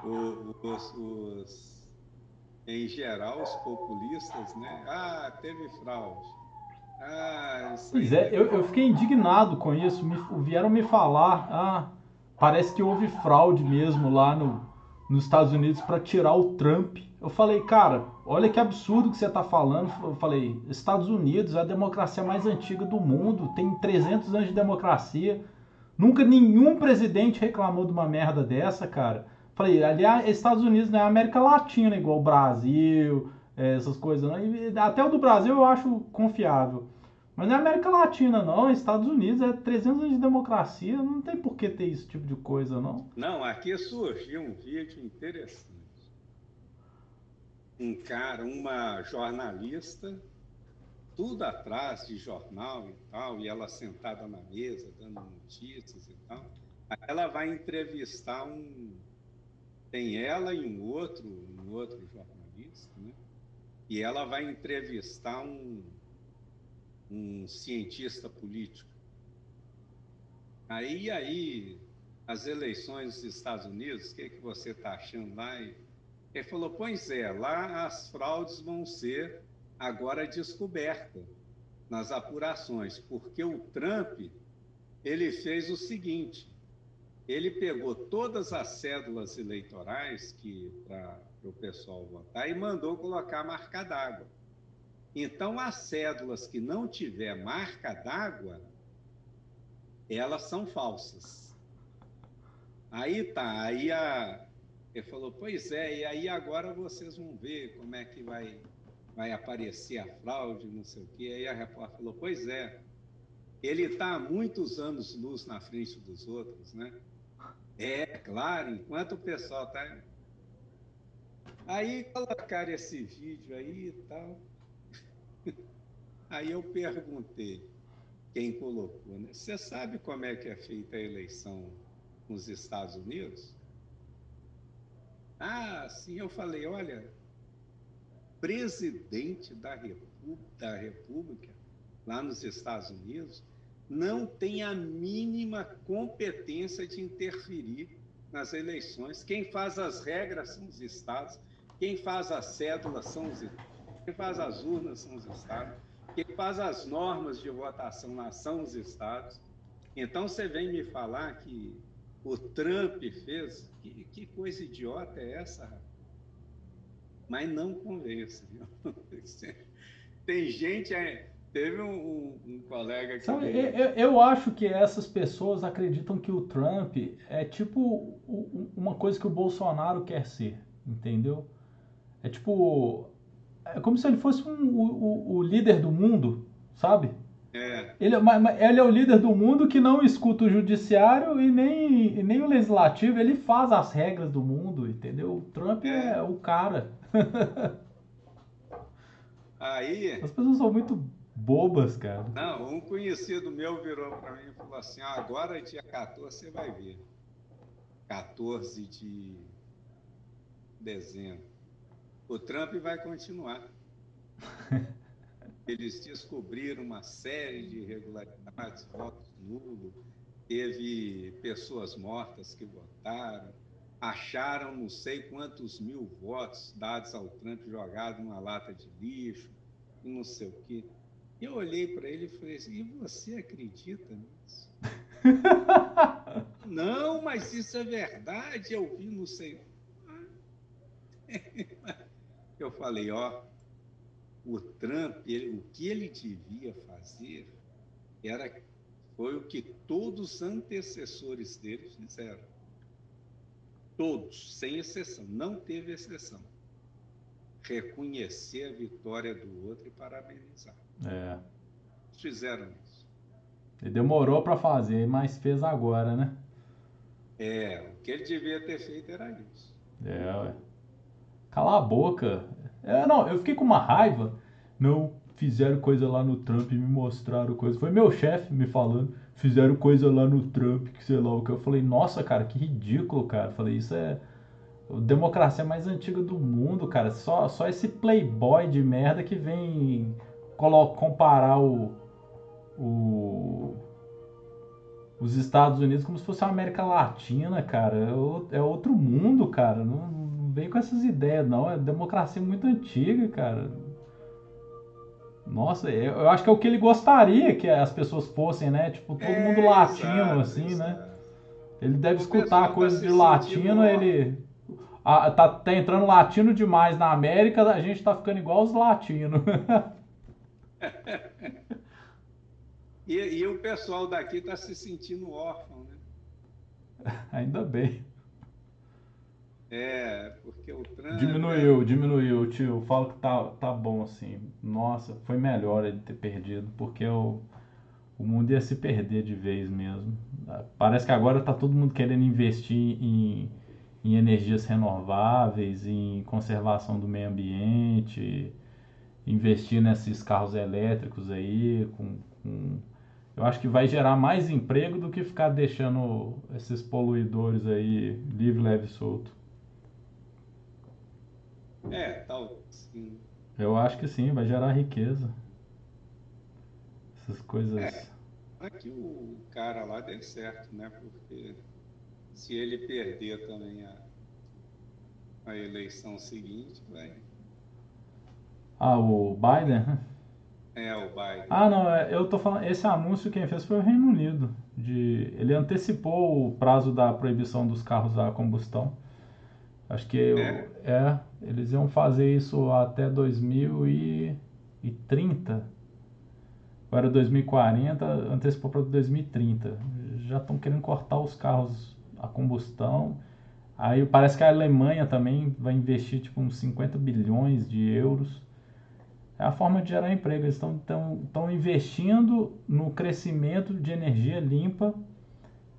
Os, os, em geral, os populistas, né? Ah, teve fraude. Ah, isso pois é, eu, eu, fiquei indignado com isso. Me, vieram me falar, ah, parece que houve fraude mesmo lá no, nos Estados Unidos para tirar o Trump. Eu falei, cara, olha que absurdo que você está falando. Eu falei, Estados Unidos é a democracia mais antiga do mundo, tem 300 anos de democracia. Nunca nenhum presidente reclamou de uma merda dessa, cara. Falei, aliás, Estados Unidos não é América Latina, igual o Brasil, é, essas coisas. Não. Até o do Brasil eu acho confiável. Mas não é América Latina, não. Estados Unidos é 300 anos de democracia. Não tem por que ter esse tipo de coisa, não. Não, aqui surgiu um vídeo interessante. Um cara, uma jornalista, tudo atrás de jornal e tal, e ela sentada na mesa, dando notícias e tal. Ela vai entrevistar um. Tem ela e um outro, um outro jornalista, né? E ela vai entrevistar um um cientista político. Aí, aí, as eleições dos Estados Unidos, o que, é que você está achando lá? Ele falou, pois é, lá as fraudes vão ser agora descobertas nas apurações, porque o Trump, ele fez o seguinte, ele pegou todas as cédulas eleitorais que para o pessoal votar e mandou colocar marca d'água. Então, as cédulas que não tiver marca d'água, elas são falsas. Aí tá, aí a, ele falou, pois é, e aí agora vocês vão ver como é que vai, vai aparecer a fraude, não sei o quê. Aí a repórter falou, pois é, ele está há muitos anos luz na frente dos outros, né? É, claro, enquanto o pessoal está... Aí colocaram esse vídeo aí e tal. Aí eu perguntei, quem colocou. Né? Você sabe como é que é feita a eleição nos Estados Unidos? Ah, sim, eu falei, olha, presidente da da República lá nos Estados Unidos não tem a mínima competência de interferir nas eleições. Quem faz as regras são os estados, quem faz as cédulas são os estados, quem faz as urnas são os estados, quem faz as normas de votação lá são os estados. Então você vem me falar que o Trump fez. Que, que coisa idiota é essa, Mas não convence. Viu? Tem gente. É, teve um, um, um, colega que. Sabe, eu, eu, acho que essas pessoas acreditam que o Trump é tipo uma coisa que o Bolsonaro quer ser, entendeu? É tipo. É como se ele fosse um, o, o líder do mundo, sabe? É. Ele, ele é o líder do mundo que não escuta o judiciário e nem, e nem o legislativo, ele faz as regras do mundo, entendeu? O Trump é, é o cara. Aí. As pessoas são muito bobas, cara. Não, um conhecido meu virou para mim e falou assim: ah, agora dia 14 você vai ver. 14 de dezembro. O Trump vai continuar. eles descobriram uma série de irregularidades, votos nulos, teve pessoas mortas que votaram, acharam não sei quantos mil votos dados ao Trump jogados numa lata de lixo, e não sei o quê. Eu olhei para ele e falei assim, e você acredita nisso? não, mas isso é verdade, eu vi, não sei. Eu falei, ó, o Trump, ele, o que ele devia fazer era foi o que todos os antecessores dele fizeram. Todos, sem exceção, não teve exceção. Reconhecer a vitória do outro e parabenizar. É. Fizeram isso. Ele demorou para fazer, mas fez agora, né? É, o que ele devia ter feito era isso. É, ué. Cala a boca. É, não, eu fiquei com uma raiva. Não, fizeram coisa lá no Trump e me mostraram coisa. Foi meu chefe me falando. Fizeram coisa lá no Trump, que sei lá o que. Eu falei, nossa, cara, que ridículo, cara. Eu falei, isso é a democracia mais antiga do mundo, cara. Só, só esse playboy de merda que vem comparar o, o, os Estados Unidos como se fosse a América Latina, cara. É, é outro mundo, cara. Não, vem com essas ideias, não. É democracia muito antiga, cara. Nossa, eu acho que é o que ele gostaria que as pessoas fossem, né? Tipo, todo é, mundo latino, exato, assim, né? exato. né? Ele deve o escutar coisas tá de latino, ele. Ah, tá, tá entrando latino demais na América, a gente tá ficando igual os latinos. e, e o pessoal daqui tá se sentindo órfão, né? Ainda bem. É, porque o trânsito. Diminuiu, diminuiu, tio. Falo que tá, tá bom assim. Nossa, foi melhor ele ter perdido, porque o, o mundo ia se perder de vez mesmo. Parece que agora tá todo mundo querendo investir em, em energias renováveis, em conservação do meio ambiente, investir nesses carros elétricos aí, com, com eu acho que vai gerar mais emprego do que ficar deixando esses poluidores aí livre, leve e solto. É, tal, sim. Eu acho que sim, vai gerar riqueza. Essas coisas. É, aqui o cara lá deu certo, né? Porque se ele perder também a, a eleição seguinte, vai. Ah, o Biden? É, o Biden. Ah, não, é, eu tô falando. Esse anúncio quem fez foi o Reino Unido. De, ele antecipou o prazo da proibição dos carros a combustão. Acho que é. é, eles iam fazer isso até 2030. Agora 2040, antecipou para 2030. Já estão querendo cortar os carros a combustão. Aí parece que a Alemanha também vai investir tipo uns 50 bilhões de euros. É a forma de gerar emprego. Eles estão investindo no crescimento de energia limpa,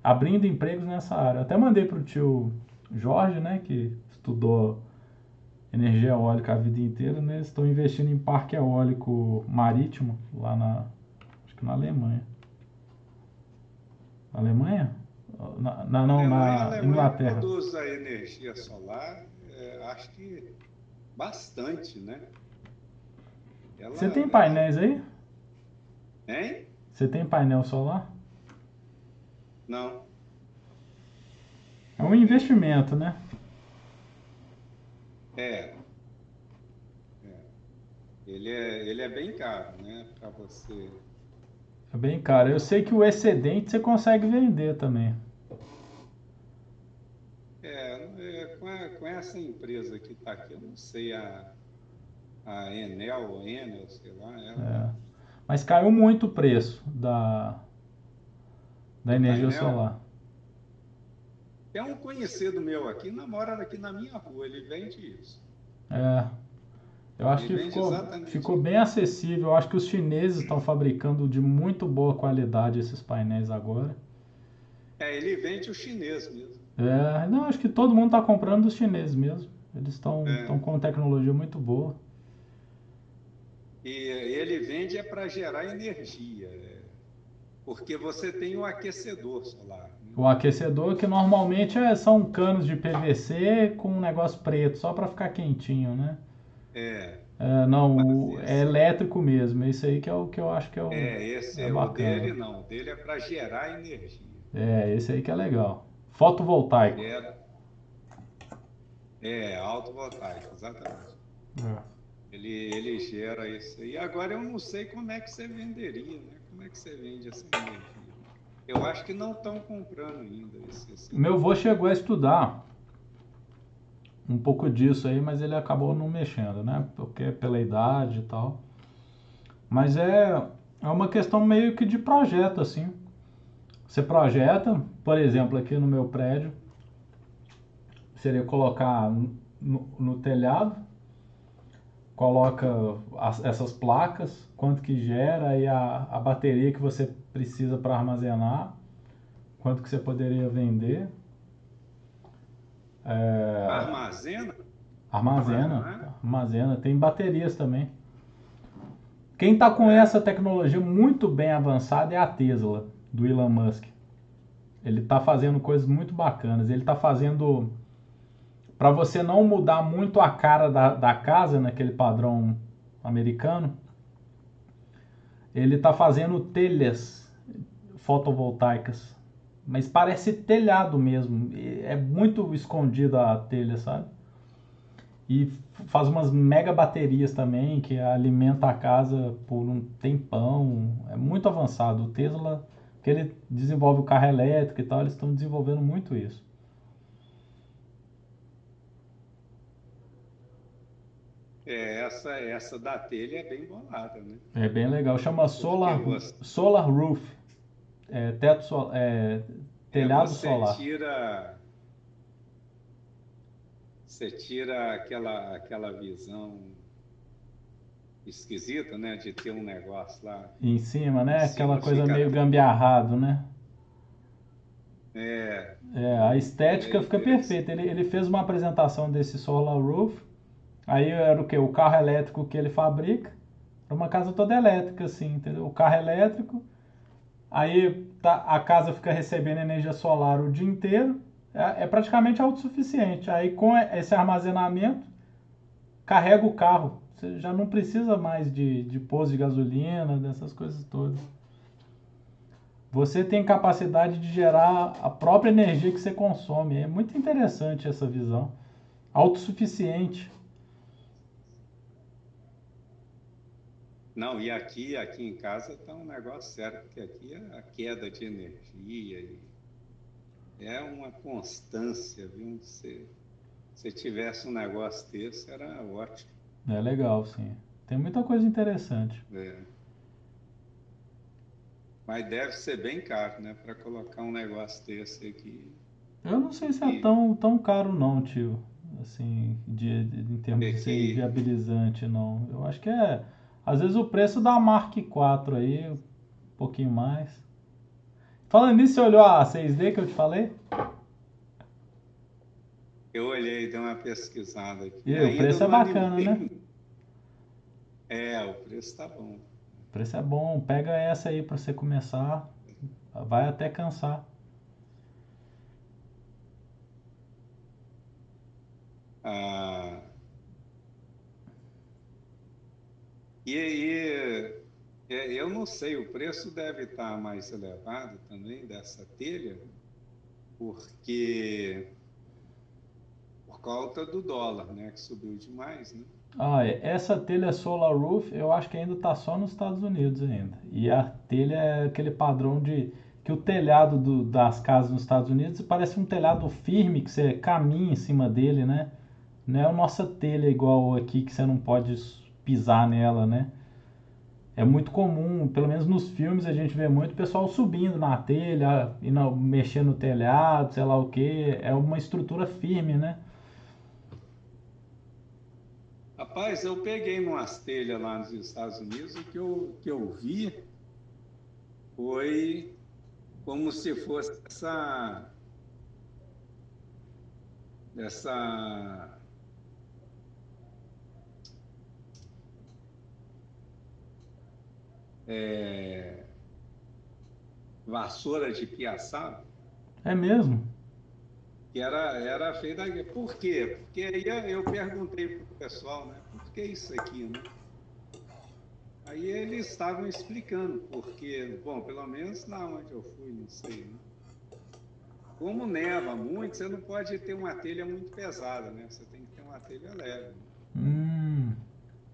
abrindo empregos nessa área. até mandei para o tio Jorge, né, que estudou energia eólica a vida inteira, né, estão investindo em parque eólico marítimo lá na, acho que na Alemanha. Alemanha? Na, na, não, Alemanha, na Inglaterra. produz a energia solar, é, acho que bastante, né? Ela, Você tem painéis aí? Hein? Você tem painel solar? Não. É um investimento, né? É. é. Ele, é ele é bem caro, né? Para você. É bem caro. Eu sei que o excedente você consegue vender também. É, com, a, com essa empresa que está aqui, eu não sei a, a Enel, Enel, sei lá. Ela... É. Mas caiu muito o preço da, da energia solar. Tem um conhecido meu aqui, namora aqui na minha rua, ele vende isso. É. Eu acho ele que ficou, ficou bem acessível. Eu acho que os chineses estão fabricando de muito boa qualidade esses painéis agora. É, ele vende o chinês mesmo. É, não, acho que todo mundo está comprando dos chineses mesmo. Eles estão é. com tecnologia muito boa. E ele vende é para gerar energia, é, porque você tem o aquecedor solar. O aquecedor que normalmente é, são canos de PVC com um negócio preto, só para ficar quentinho, né? É. é não, o, é elétrico mesmo. Esse aí que é o que eu acho que é o. É, esse é, é o dele não. O dele é para gerar energia. É, esse aí que é legal. Fotovoltaico. É, é autovoltaico, exatamente. É. Ele, ele gera isso. E agora eu não sei como é que você venderia, né? Como é que você vende essa energia? Eu acho que não estão comprando ainda esse, esse... Meu avô chegou a estudar um pouco disso aí, mas ele acabou não mexendo, né? Porque pela idade e tal. Mas é, é uma questão meio que de projeto, assim. Você projeta, por exemplo, aqui no meu prédio, seria colocar no, no telhado coloca as, essas placas, quanto que gera e a, a bateria que você precisa para armazenar, quanto que você poderia vender. É, armazena? Armazena, armazena. Tem baterias também. Quem está com essa tecnologia muito bem avançada é a Tesla, do Elon Musk. Ele está fazendo coisas muito bacanas. Ele está fazendo para você não mudar muito a cara da, da casa naquele padrão americano, ele está fazendo telhas fotovoltaicas, mas parece telhado mesmo, é muito escondida a telha, sabe? E faz umas mega baterias também que alimenta a casa por um tempão, é muito avançado. O Tesla, que ele desenvolve o carro elétrico e tal, eles estão desenvolvendo muito isso. É, essa, essa da telha é bem bolada, né? É bem legal. Chama Solar, solar Roof. É, teto sol, é, telhado é, você solar. Tira, você tira aquela, aquela visão esquisita, né? De ter um negócio lá. Em cima, né? Em aquela coisa fica... meio gambiarrado, né? É. É, a estética é fica perfeita. Ele, ele fez uma apresentação desse Solar Roof Aí era o que? O carro elétrico que ele fabrica. Era uma casa toda elétrica, assim, entendeu? O carro elétrico. Aí tá, a casa fica recebendo energia solar o dia inteiro. É, é praticamente autossuficiente. Aí com esse armazenamento, carrega o carro. Você já não precisa mais de, de posto de gasolina, dessas coisas todas. Você tem capacidade de gerar a própria energia que você consome. É muito interessante essa visão. Autossuficiente. Não, e aqui, aqui em casa está um negócio sério, porque aqui é a queda de energia é uma constância, viu? Se, se tivesse um negócio desse, era ótimo. É legal, sim. Tem muita coisa interessante. É. Mas deve ser bem caro, né? Para colocar um negócio desse aqui. Eu não sei se é tão, tão caro não, tio. Assim, de, de em termos de ser viabilizante, não. Eu acho que é às vezes o preço da Mark IV aí, um pouquinho mais. Falando nisso, você olhou a 6D que eu te falei? Eu olhei, dei uma pesquisada aqui. E o preço é bacana, né? É, o preço tá bom. O preço é bom. Pega essa aí para você começar. Vai até cansar. Ah, e aí, eu não sei, o preço deve estar mais elevado também dessa telha, porque por conta do dólar, né, que subiu demais, né? Ah, é. essa telha Solar Roof eu acho que ainda está só nos Estados Unidos ainda. E a telha é aquele padrão de que o telhado do, das casas nos Estados Unidos parece um telhado firme que você caminha em cima dele, né? Não é a nossa telha igual aqui que você não pode pisar nela, né? É muito comum, pelo menos nos filmes a gente vê muito pessoal subindo na telha, e mexendo no telhado, sei lá o que. É uma estrutura firme, né? Rapaz, eu peguei umas telhas lá nos Estados Unidos e que eu, que eu vi foi como se fosse essa. essa é, vassoura de piaçaba. É mesmo? Que era, era feita. Por quê? Porque aí eu perguntei para o pessoal, né? Por que isso aqui, né? Aí eles estavam explicando, porque, bom, pelo menos lá onde eu fui, não sei, né? Como neva muito, você não pode ter uma telha muito pesada, né? Você tem que ter uma telha leve. Hum.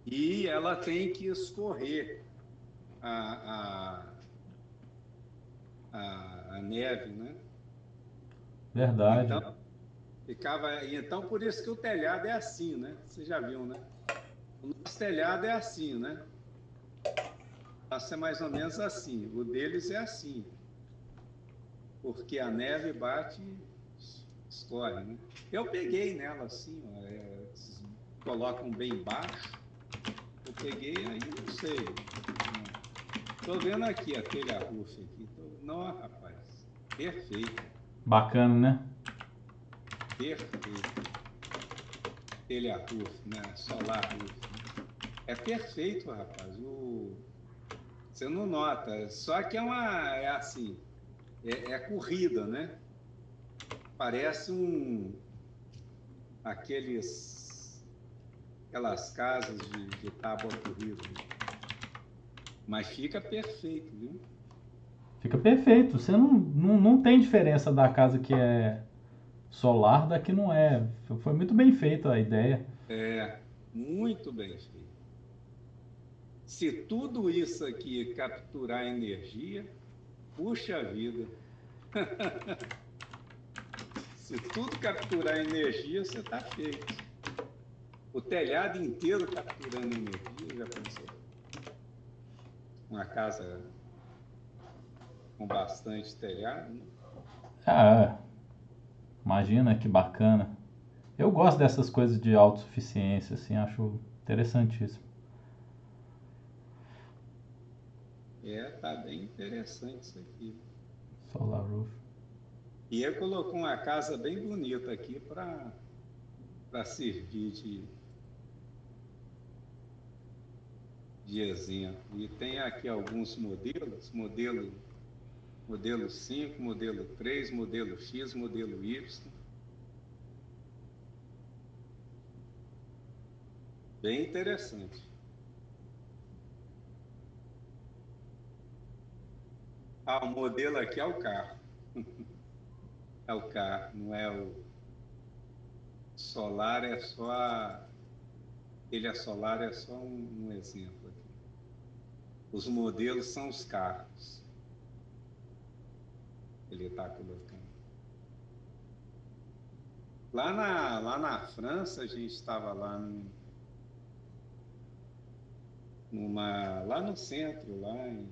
E ela tem que escorrer a, a, a, neve, né? Verdade. Então, ficava, então, por isso que o telhado é assim, né? Você já viu, né? O nosso telhado é assim, né? Nossa é mais ou menos assim. O deles é assim. Porque a neve bate escorre, né? Eu peguei nela assim, ó, é, colocam bem baixo. Eu peguei aí, não sei. Tô vendo aqui a telha russa aqui. Tô... Não, rapaz. Perfeito. Bacana, né? Perfeito. Telha russa, né? Solar russa. É perfeito, rapaz. O... Você não nota. Só que é uma. É assim. É, é corrida, né? Parece um. Aqueles. Aquelas casas de, de tábua corrida. Mas fica perfeito, viu? Fica perfeito. Você não, não, não tem diferença da casa que é solar da que não é. Foi muito bem feita a ideia. É, muito bem feito. Se tudo isso aqui capturar energia, puxa vida. Se tudo capturar energia, você está feito. O telhado inteiro capturando energia, já pensou? Uma casa com bastante telhado. Né? Ah, imagina que bacana. Eu gosto dessas coisas de autossuficiência, assim, acho interessantíssimo. É, tá bem interessante isso aqui. Solar Roof. E ele colocou uma casa bem bonita aqui para servir de de exemplo. E tem aqui alguns modelos, modelo, modelo 5, modelo 3, modelo X, modelo Y. Bem interessante. Ah, o modelo aqui é o carro. é o carro, não é o solar, é só a ilha solar é só um, um exemplo. Os modelos são os carros. Ele está colocando. Lá na, lá na França, a gente estava lá numa, lá no centro, lá em,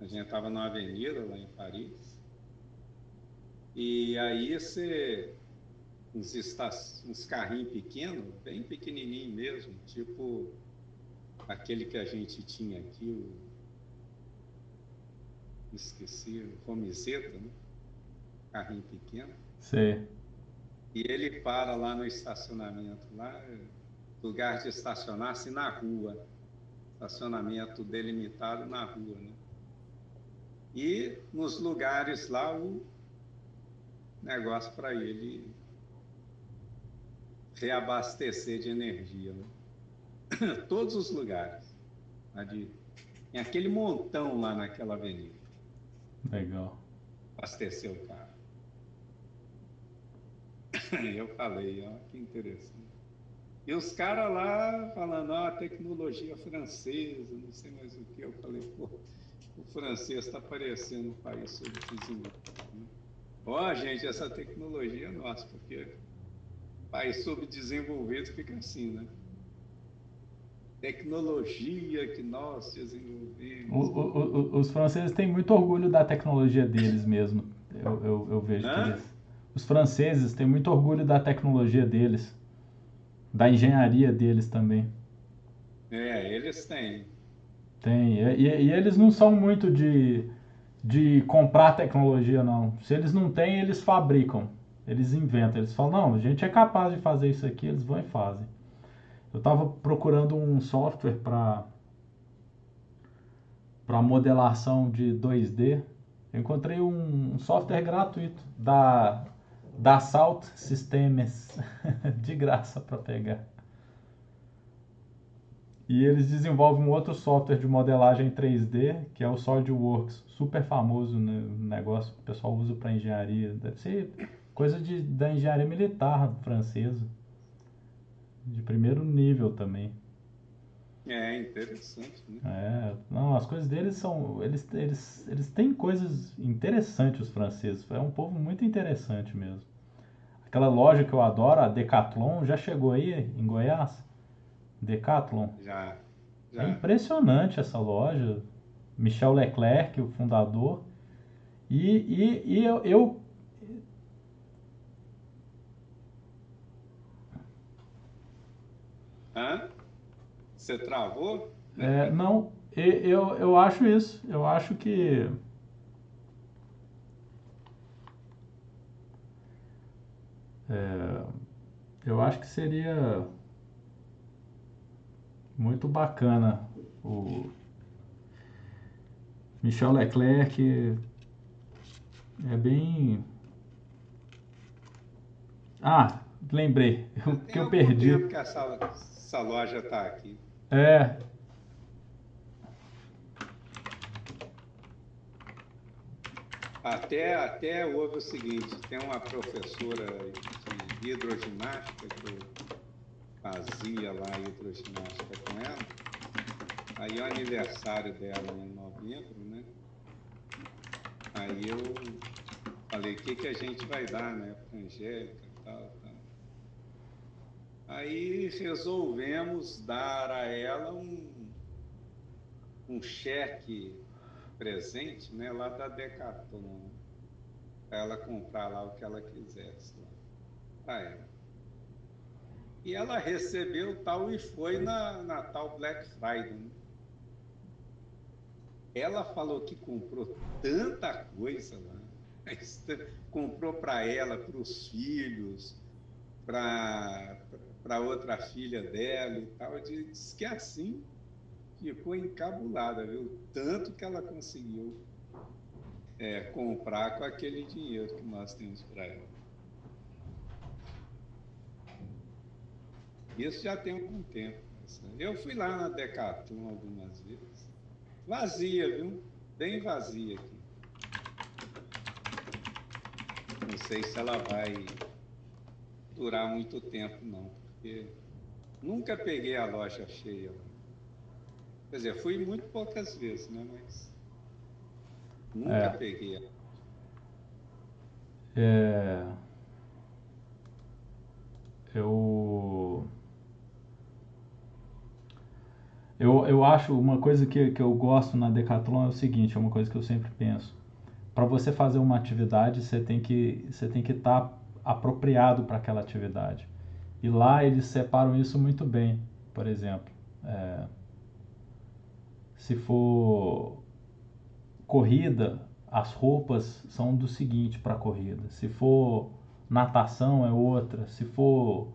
a gente estava numa avenida lá em Paris. E aí você uns, uns carrinhos pequenos, bem pequenininho mesmo, tipo aquele que a gente tinha aqui, o... esqueci, o Fomizeta, né? Carrinho pequeno. Sim. E ele para lá no estacionamento, lá, lugar de estacionar-se na rua. Estacionamento delimitado na rua, né? e nos lugares lá o negócio para ele reabastecer de energia. Né? Todos os lugares. De, em aquele montão lá naquela avenida. Legal. Abastecer o carro. Eu falei, ó, que interessante. E os caras lá falando, ó, tecnologia francesa, não sei mais o que. Eu falei, pô, o francês está parecendo um país subdesenvolvido. Né? Ó, gente, essa tecnologia é nossa, porque país subdesenvolvido fica assim, né? Tecnologia que nós desenvolvemos. O, o, o, os franceses têm muito orgulho da tecnologia deles mesmo. Eu, eu, eu vejo que eles, os franceses têm muito orgulho da tecnologia deles, da engenharia deles também. É, eles têm. Tem. E, e, eles não são muito de, de comprar tecnologia, não. Se eles não têm, eles fabricam. Eles inventam. Eles falam, não, a gente é capaz de fazer isso aqui, eles vão e fazem. Eu estava procurando um software para para modelação de 2D. Eu encontrei um, software gratuito da da Salt Systems de graça para pegar. E eles desenvolvem um outro software de modelagem 3D, que é o SolidWorks, super famoso no negócio que o pessoal usa para engenharia. Deve ser coisa de, da engenharia militar francesa. De primeiro nível também. É interessante, né? É, não, as coisas deles são. Eles, eles, eles têm coisas interessantes, os franceses. É um povo muito interessante mesmo. Aquela loja que eu adoro, a Decathlon, já chegou aí em Goiás? Decathlon? Já. já. É impressionante essa loja. Michel Leclerc, o fundador. E, e, e eu, eu Hã? Você travou? É, não, eu, eu acho isso. Eu acho que. É, eu acho que seria muito bacana o Michel Leclerc é bem ah lembrei o que eu perdi que essa, essa loja está aqui é até até houve o seguinte tem uma professora de hidroginástica que eu fazia lá hidroginástica com ela. Aí é o aniversário dela em novembro, né? Aí eu falei, o que, que a gente vai dar, né? Pra Angélica e tal, tal. Aí resolvemos dar a ela um, um cheque presente, né? Lá da Decathlon. Para ela comprar lá o que ela quisesse. Para ela. E ela recebeu tal e foi na, na tal Black Friday. Né? Ela falou que comprou tanta coisa lá. comprou para ela, para os filhos, para outra filha dela e tal. Diz que assim ficou encabulada, viu? Tanto que ela conseguiu é, comprar com aquele dinheiro que nós temos para ela. Isso já tem algum tempo. Eu fui lá na Decathlon algumas vezes. Vazia, viu? Bem vazia aqui. Não sei se ela vai durar muito tempo, não. Porque nunca peguei a loja cheia. Quer dizer, fui muito poucas vezes, né? Mas nunca é. peguei a loja. É... Eu Eu, eu acho uma coisa que, que eu gosto na Decathlon é o seguinte, é uma coisa que eu sempre penso. Para você fazer uma atividade, você tem que você tem que estar tá apropriado para aquela atividade. E lá eles separam isso muito bem, por exemplo. É, se for corrida, as roupas são do seguinte para corrida. Se for natação é outra. Se for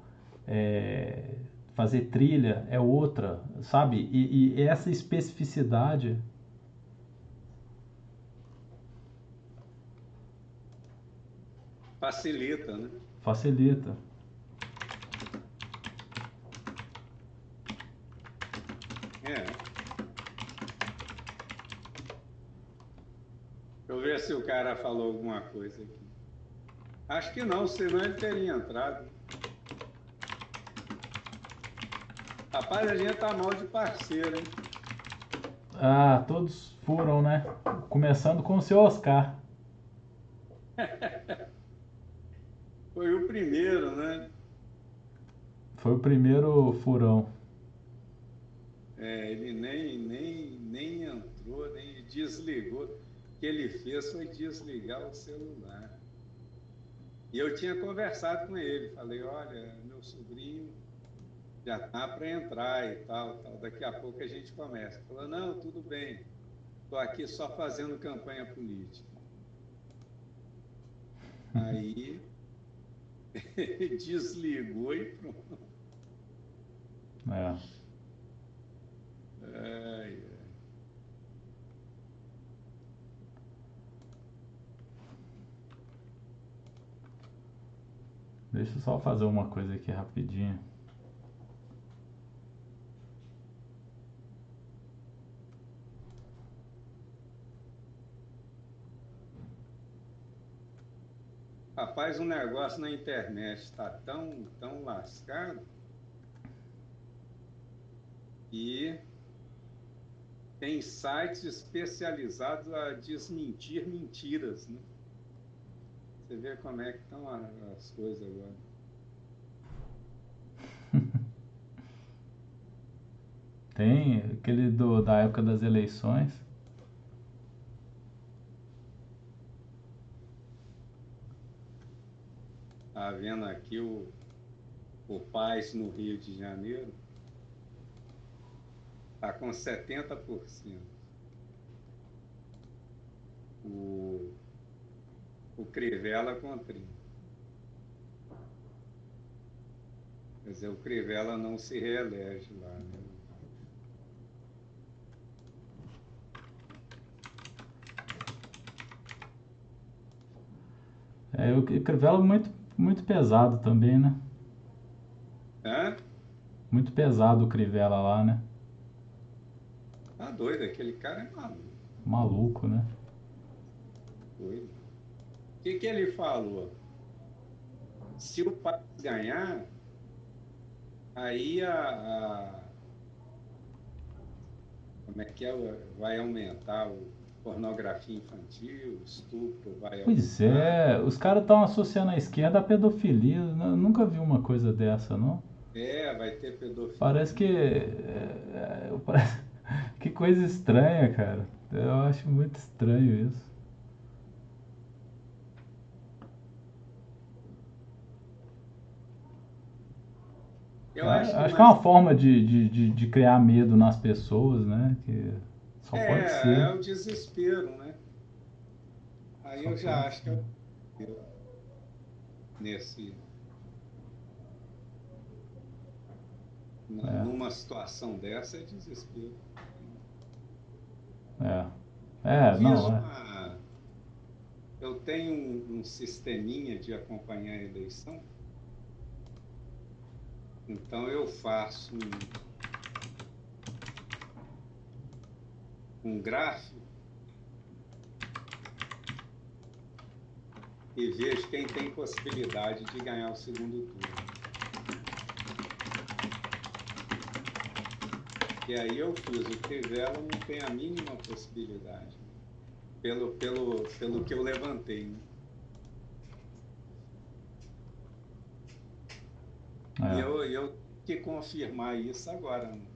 é, fazer trilha é outra, sabe? E, e essa especificidade facilita, né? Facilita. É. Deixa eu ver se o cara falou alguma coisa aqui. Acho que não, senão ele teria entrado. Rapaz, a gente tá mal de parceiro, hein? Ah, todos foram, né? Começando com o seu Oscar. Foi o primeiro, né? Foi o primeiro furão. É, ele nem, nem, nem entrou, nem desligou. O que ele fez foi desligar o celular. E eu tinha conversado com ele, falei, olha, meu sobrinho já tá para entrar e tal, tal, daqui a pouco a gente começa. Falou, não, tudo bem, estou aqui só fazendo campanha política. Aí desligou e pronto. É. Ai, ai. Deixa eu só fazer uma coisa aqui rapidinho. Rapaz, um negócio na internet está tão, tão lascado e tem sites especializados a desmentir mentiras, né? Você vê como é que estão as coisas agora. Tem aquele do, da época das eleições. Tá vendo aqui o, o Paz no Rio de Janeiro? Está com 70%. O, o Crivella com 30%. Quer dizer, o Crivella não se reelege lá. Né? É, o Crivella muito, muito pesado também, né? Hã? Muito pesado o Crivella lá, né? Tá doido, aquele cara é maluco. Maluco, né? Doido. O que, que ele falou? Se o pai ganhar, aí a, a- como é que é? Vai aumentar o pornografia infantil, estupro vai Pois aumentar. é, os caras estão associando a esquerda à pedofilia. Eu nunca vi uma coisa dessa, não? É, vai ter pedofilia. Parece que. é, é, parece- que coisa estranha, cara. Eu acho muito estranho isso. Eu acho que, acho que é uma forma de, de, de, de criar medo nas pessoas, né? Que só é, pode é ser. o desespero, né? Aí Só eu já acho que é o desespero nesse É. numa situação dessa é desespero. É. É, não, é. uma- Eu tenho um, um sisteminha de acompanhar a eleição. Então eu faço um, um gráfico e vejo quem tem possibilidade de ganhar o segundo turno. E aí eu fiz o Crivella não tem a mínima possibilidade pelo, pelo, pelo que eu levantei. Né? E é. eu, eu tenho que confirmar isso agora. né?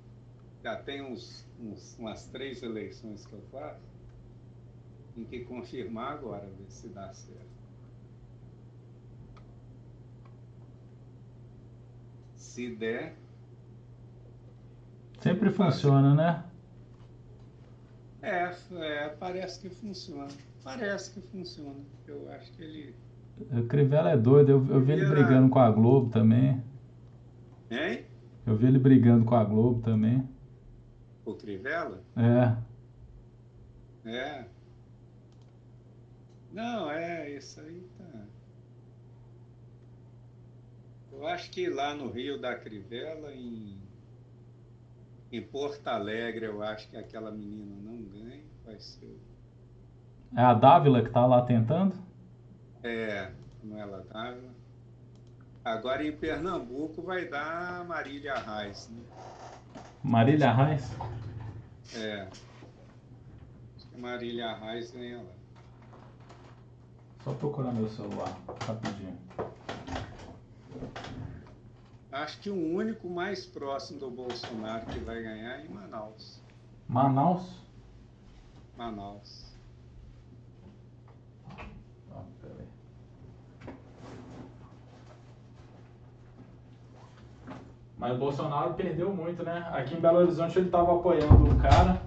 Já tem uns, uns- umas três eleições que eu faço. Tem que confirmar agora, ver se dá certo. Se der, Sempre funciona, né? é, é, parece que funciona. Parece que funciona. Eu acho que ele. O Crivella é doido. Eu, eu vi ele brigando com a Globo também. Hein? Eu vi ele brigando com a Globo também. O Crivella? É. É. Não, é, isso aí tá. Eu acho que lá no Rio da Crivella, em, em Porto Alegre, eu acho que aquela menina não ganha, vai ser. É a Dávila que está lá tentando? É, não é a Dávila. Agora em Pernambuco vai dar Marília Reis, né? Marília Reis? É. Acho que Marília Reis ganha lá. Só procurar meu celular, rapidinho. Acho que o único mais próximo do Bolsonaro que vai ganhar é em Manaus. Manaus? Manaus. Ah, peraí. Mas o Bolsonaro perdeu muito, né? Aqui em Belo Horizonte ele estava apoiando um cara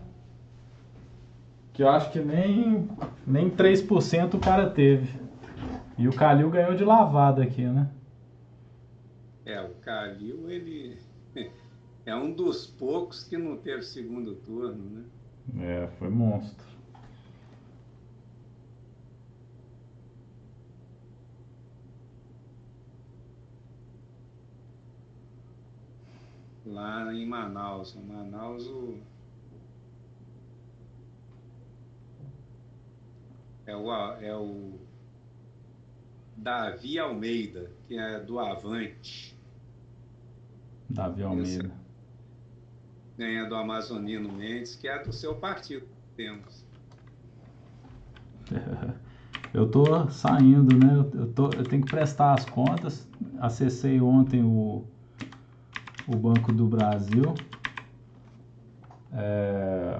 que eu acho que nem, nem 3% o cara teve. E o Calil ganhou de lavada aqui, né? É, o Calil, ele é um dos poucos que não teve segundo turno, né? É, foi monstro. Lá em Manaus. Em Manaus, o... É o, é o Davi Almeida, que é do Avante. Davi Almeida. Ganha do Amazonino Mendes, que é do seu partido. Temos. Eu tô saindo, né? Eu, tô, eu tenho que prestar as contas. Acessei ontem o, o Banco do Brasil. É...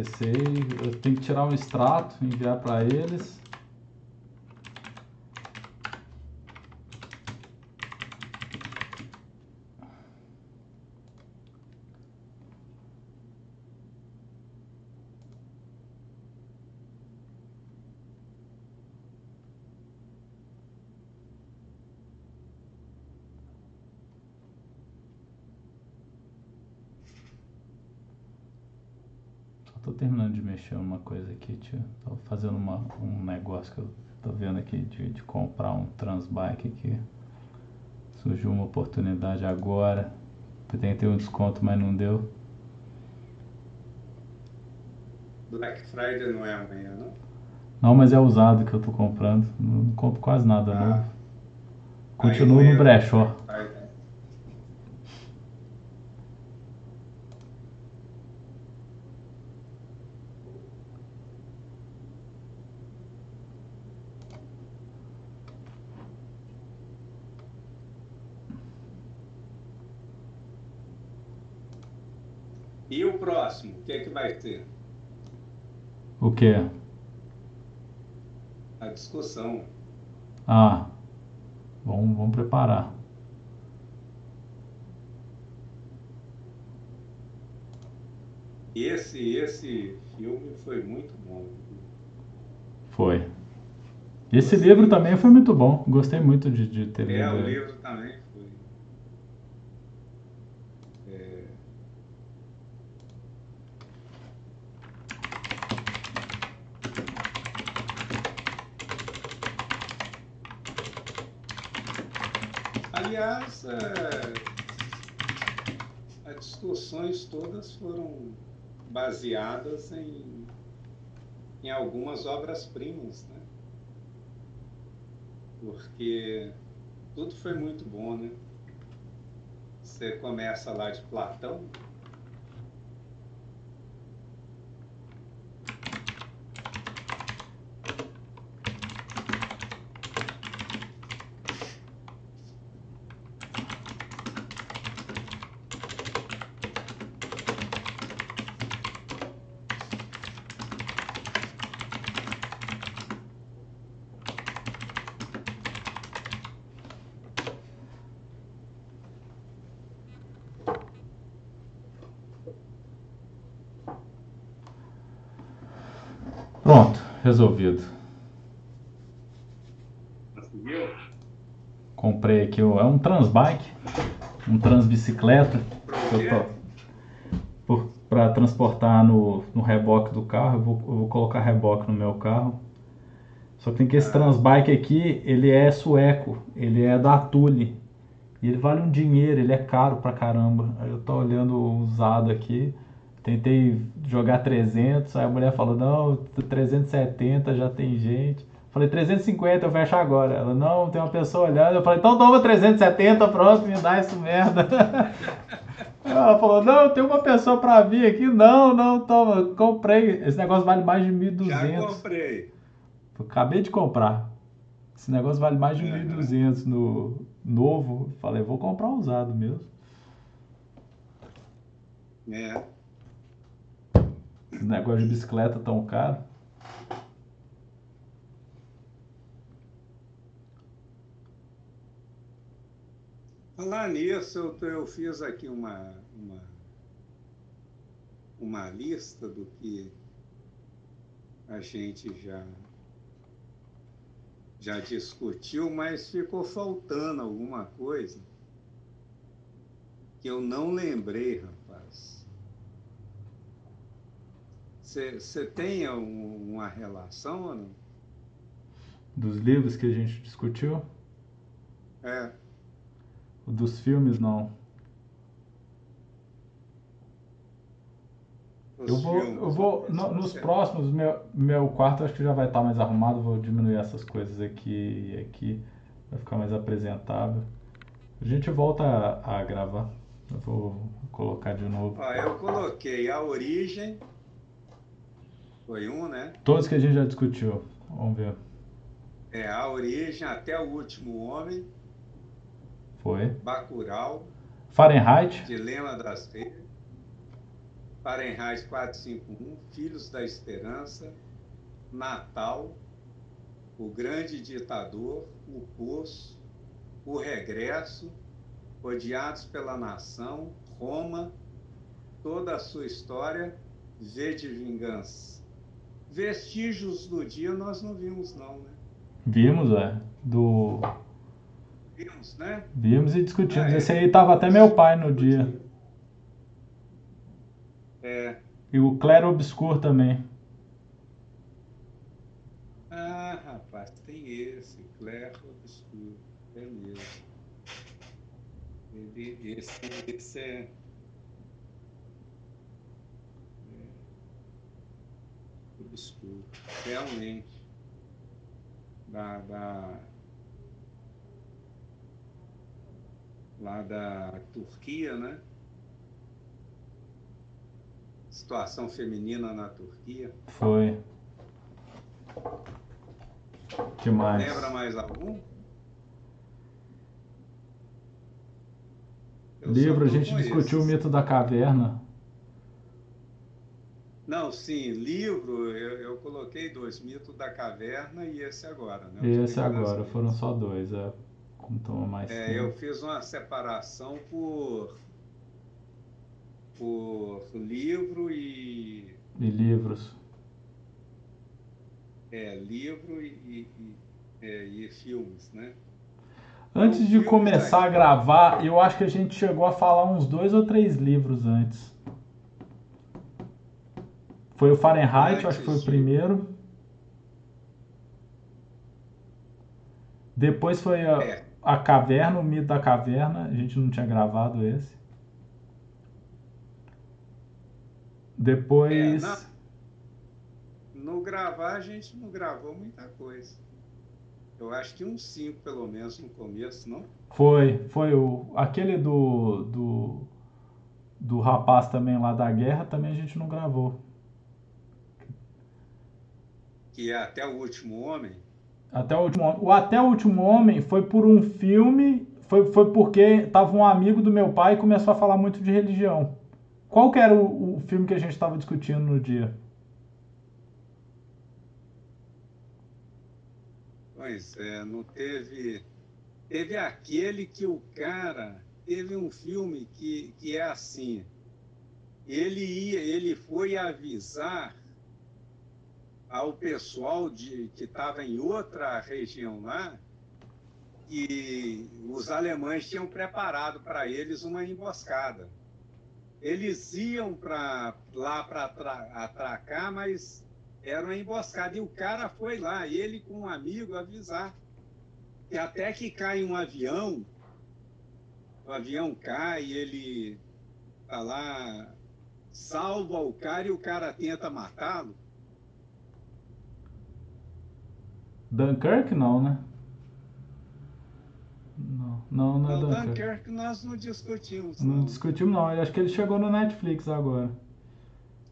Acessei, eu tenho que tirar um extrato, enviar para eles. Tô terminando de mexer numa coisa aqui, tio. Tô fazendo uma, um negócio que eu tô vendo aqui de, de comprar um transbike aqui. Surgiu uma oportunidade agora. Tentei um desconto, mas não deu. Black Friday não é amanhã, não? Não, mas é usado que eu tô comprando. Não compro quase nada Ah. novo. Continuo no brechó. Black Friday. E o próximo, o que é que vai ter? O quê? A discussão. Ah, vamos, vamos preparar. Esse, esse filme foi muito bom. Foi. Esse livro também foi muito bom. Gostei muito de, de ter É, o lido. ele. livro também foi. É, Aliás, é, as discussões todas foram baseadas em, em algumas obras-primas, né? Porque tudo foi muito bom, né? Você começa lá de Platão, Pronto, resolvido. conseguiu? Comprei aqui, ó, é um transbike, um transbicicleta. Para transportar no, no reboque do carro. Eu vou, eu vou colocar reboque no meu carro. Só que tem que esse Transbike aqui, ele é sueco, ele é da Tule. E ele vale um dinheiro, ele é caro pra caramba. Aí eu tô olhando o usado aqui, tentei jogar 300, aí a mulher falou, não, 370 já tem gente. Falei, 350 eu fecho agora. Ela, não, tem uma pessoa olhando. Eu falei, então toma 370, pronto, me dá isso merda. Ela falou, não, tem uma pessoa pra vir aqui. Não, não, toma, comprei. Esse negócio vale mais de 1.200. Já comprei. Eu acabei de comprar. Esse negócio vale mais de uhum. 1.200 no novo. Falei, vou comprar usado mesmo. É. Negócio de bicicleta tão caro. Falar nisso, eu, eu fiz aqui uma, uma, uma lista do que a gente já, já discutiu, mas ficou faltando alguma coisa que eu não lembrei, rapaz. Você tem uma relação ou não? Dos livros que a gente discutiu? É. Dos filmes, não. Os eu vou, filmes, eu vou no, nos próximos, meu, meu quarto acho que já vai estar mais arrumado, vou diminuir essas coisas aqui e aqui, vai ficar mais apresentável. A gente volta a, a gravar. Eu vou colocar de novo. Ah, eu coloquei a origem. Foi um, né? Todos que a gente já discutiu. Vamos ver. É, a origem até o último homem. Foi. Bacurau. Fahrenheit. Dilema das Reis. Fahrenheit 451. Filhos da Esperança. Natal. O Grande Ditador. O Poço. O Regresso. Odiados pela Nação. Roma. Toda a sua história. V de Vingança. Vestígios do dia nós não vimos, não, né? Vimos, é. Do Vimos, né? Vimos e discutimos. Ah, Esse aí tava até meu pai no dia. É. E o Clero Obscur também. Ah, rapaz, tem esse, Clero Obscur. É mesmo. Esse, esse é... é. Obscuro, realmente. Da, da, lá da Turquia, né? Situação feminina na Turquia. Foi. que mais? Lembra mais algum? Eu Livro, a gente discutiu o mito da caverna. Não, sim, livro, eu, eu, coloquei dois, mito da caverna e esse agora, né? Esse agora, foram só dois, é. Como mais é, tempo. Eu fiz uma separação por, por livro e. E livros. É, livro e, e, é, e filmes, né? Antes então, de começar a gravar, eu acho que a gente chegou a falar uns dois ou três livros antes. Foi o Fahrenheit, antes acho que foi o primeiro. Depois foi a, é. A Caverna, o Mito da Caverna, a gente não tinha gravado esse. Depois. É, na... No gravar, a gente não gravou muita coisa. Eu acho que uns cinco, pelo menos, no começo, não? Foi, foi o. Aquele do. do. do rapaz também lá da guerra, também a gente não gravou. Que é até o último homem? Até o último O Até o Último Homem foi por um filme, foi, foi porque tava um amigo do meu pai e começou a falar muito de religião. Qual que era o, o filme que a gente estava discutindo no dia? Pois é, não teve. Teve aquele que o cara. Teve um filme que, que é assim. Ele ia, ele foi avisar ao pessoal de, que estava em outra região lá, que os alemães tinham preparado para eles uma emboscada. eles iam para lá para atracar, mas era uma emboscada. E o cara foi lá, ele com um amigo, avisar. que até que cai um avião, o avião cai, ele tá lá, salva o cara e o cara tenta matá-lo. Dunkirk não, né? Não, não, não é não, Dunkirk. Dunkirk nós não discutimos. Não, não discutimos não, eu acho que ele chegou no Netflix agora.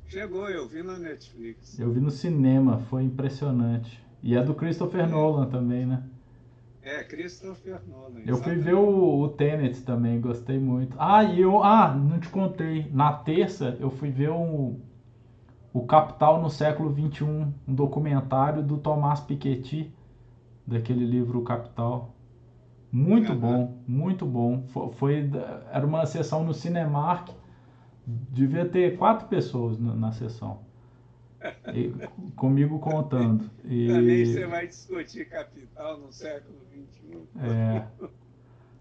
Chegou, eu vi na Netflix. Eu vi no cinema, foi impressionante. E é do Christopher é. Nolan também, né? É, Christopher Nolan. Eu fui ver o, o Tenet também, gostei muito. Ah, e eu. Ah, não te contei. Na terça eu fui ver o, o Capital no século XXI, um documentário do Tomás Piketty, daquele livro O Capital. Muito uhum. bom, muito bom. Foi, foi, era uma sessão no Cinemark, devia ter quatro pessoas na, na sessão. E, comigo contando. E... Também você vai discutir capital no século XXI. É.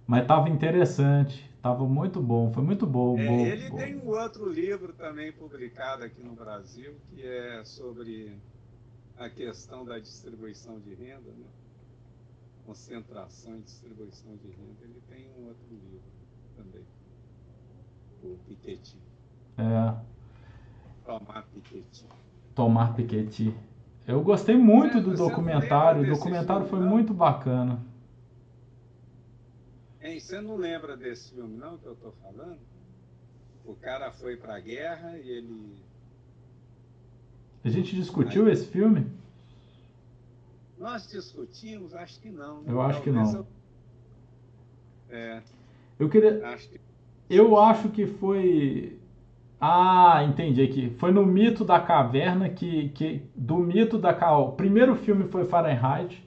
Mas estava interessante, estava muito bom, foi muito bom. É, bom ele bom. tem um outro livro também publicado aqui no Brasil, que é sobre a questão da distribuição de renda, né? concentração e distribuição de renda. Ele tem um outro livro também, o Piketty. É. Tomar Piketty. Tomar Piketty. Eu gostei muito é, do documentário. O documentário foi muito bacana. Hein, você não lembra desse filme, não, que eu estou falando? O cara foi para a guerra e ele. A gente discutiu Aí... esse filme? Nós discutimos, acho que não. Eu acho que não. Eu... É. Eu queria. Acho que... Eu acho que foi ah, entendi aqui. Foi no mito da caverna que, que do mito da o primeiro filme foi Fahrenheit,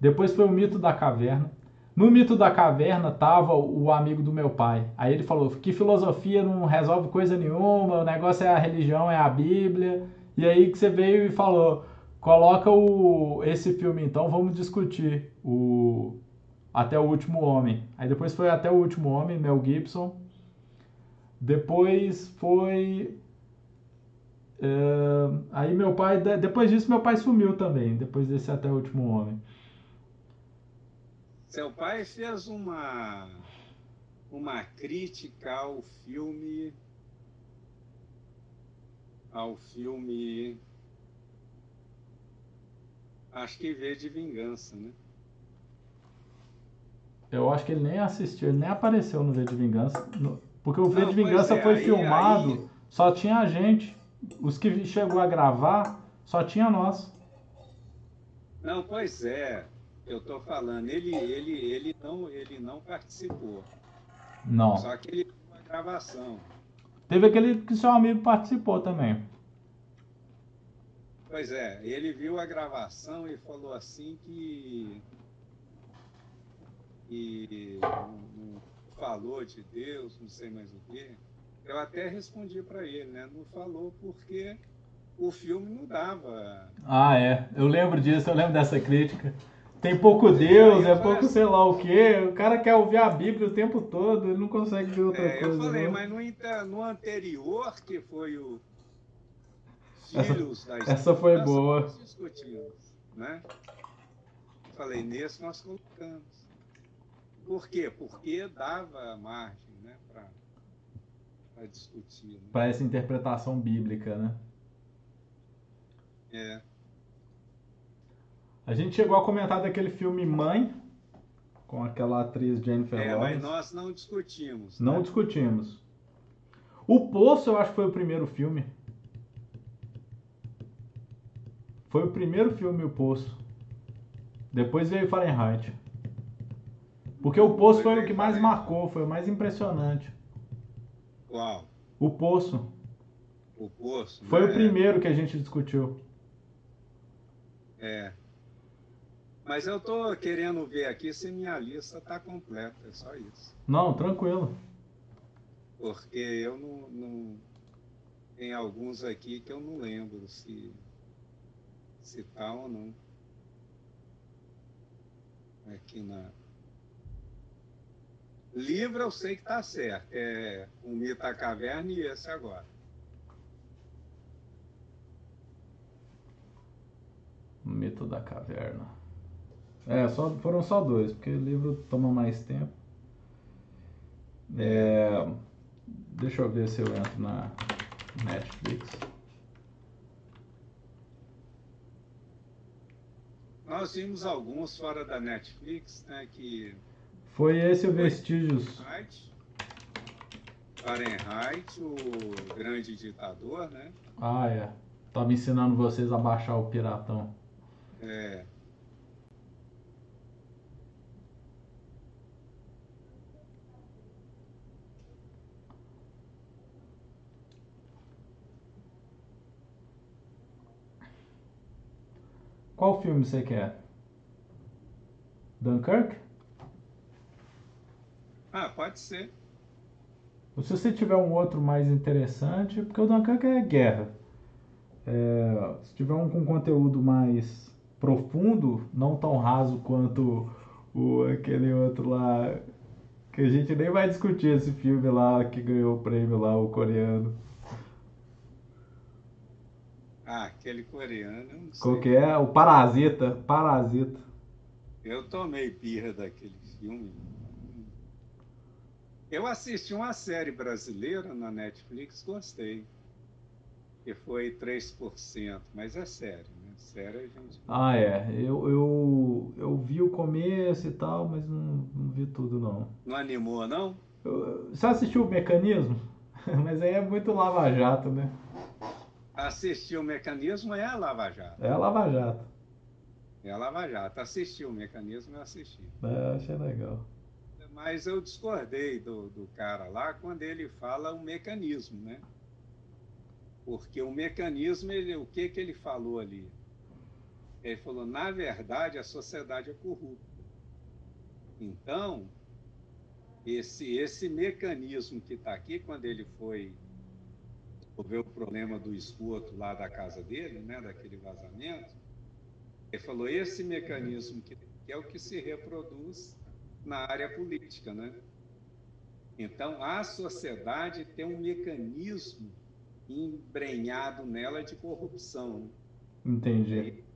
depois foi o mito da caverna. No mito da caverna tava o amigo do meu pai. Aí ele falou que filosofia não resolve coisa nenhuma, o negócio é a religião, é a Bíblia. E aí que você veio e falou, coloca o esse filme então, vamos discutir o até o último homem. Aí depois foi até o último homem, Mel Gibson. Depois foi. Uh, aí meu pai. Depois disso, meu pai sumiu também. Depois desse Até o Último Homem. Seu pai fez uma. Uma crítica ao filme. Ao filme. Acho que V de Vingança, né? Eu acho que ele nem assistiu, ele nem apareceu no V de Vingança. No... Porque o V de Vingança é, foi aí, filmado, aí... só tinha a gente. Os que chegou a gravar, só tinha nós. Não, pois é. Eu tô falando, ele, ele, ele, não, ele não participou. Não. Só que ele viu a gravação. Teve aquele que seu amigo participou também. Pois é, ele viu a gravação e falou assim que. que falou de Deus, não sei mais o quê. Eu até respondi para ele, né? Não falou porque o filme não dava. Ah, é. Eu lembro disso, eu lembro dessa crítica. Tem pouco Deus, é pouco sei lá o quê. O cara quer ouvir a Bíblia o tempo todo, ele não consegue ver outra é, coisa. Eu falei, não. mas no, no anterior, que foi o Filhos essa, da Essa foi boa. discutimos, né? Falei, nesse nós colocamos. Por quê? Porque dava margem né, para discutir. Né? Para essa interpretação bíblica, né? É. A gente chegou a comentar daquele filme Mãe, com aquela atriz Jennifer é, mas nós não discutimos. Não né? discutimos. O Poço, eu acho que foi o primeiro filme. Foi o primeiro filme, O Poço. Depois veio Fahrenheit. Porque o Poço foi o que mais marcou, foi o mais impressionante. Qual? O Poço. O Poço? Foi né? o primeiro que a gente discutiu. É. Mas eu tô querendo ver aqui se minha lista tá completa, é só isso. Não, tranquilo. Porque eu não, não... Tem alguns aqui que eu não lembro se, se tá ou não. Aqui na, livro eu sei que está certo. É O Mito da Caverna e esse agora. O Mito da Caverna. É, só, foram só dois, porque o livro toma mais tempo. É, deixa eu ver se eu entro na Netflix. Nós vimos alguns fora da Netflix, né, que... Foi esse o Vestígios. Fahrenheit, o grande ditador, né? Ah, é. Tava ensinando vocês a baixar o piratão. É. Qual filme você quer? Dunkirk? Ah, pode ser. Ou se você tiver um outro mais interessante, porque o Dunkirk é guerra. É, se tiver um com conteúdo mais profundo, não tão raso quanto o, aquele outro lá, que a gente nem vai discutir esse filme lá que ganhou o prêmio lá, o coreano. Ah, aquele coreano. Qual que é? O Parasita. Parasita. Eu tomei birra daquele filme. Eu assisti uma série brasileira na Netflix, gostei. Que foi 3%, mas é sério, né? Sério a gente. Ah, é. Eu, eu, eu vi o começo e tal, mas não, não vi tudo, não. Não animou, não? Eu- Você assistiu o Mecanismo? Mas aí é muito lava-jato, né? Assistir o mecanismo é a Lava Jato. É a lava-jato. É a Lava Jato. Assistir o mecanismo eu assisti. É, achei legal. Mas eu discordei do, do cara lá quando ele fala o mecanismo, né? Porque o mecanismo, ele, o que, que ele falou ali? Ele falou, na verdade, a sociedade é corrupta. Então, esse, esse mecanismo que está aqui, quando ele foi resolver o problema do esgoto lá da casa dele, né, daquele vazamento, ele falou, esse mecanismo que, que é o que se reproduz na área política, né? Então, a sociedade tem um mecanismo embrenhado nela de corrupção. Entendi. É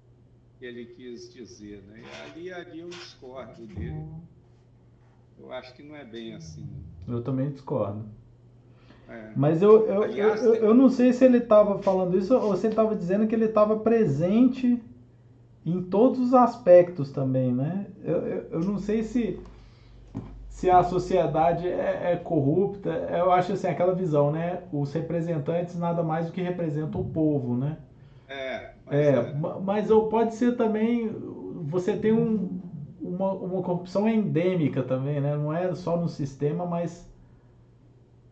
que ele quis dizer, né? Ali, ali eu discordo dele. Eu acho que não é bem assim. Eu também discordo. É. Mas eu, eu, Aliás, eu, eu não sei se ele estava falando isso ou se ele estava dizendo que ele estava presente em todos os aspectos também, né? Eu, eu, eu não sei se, se a sociedade é, é corrupta. Eu acho assim, aquela visão, né? Os representantes nada mais do que representam o povo, né? É, mas É, é. ma- mas ou pode ser também você tem um, uma, uma corrupção endêmica também, né? Não é só no sistema, mas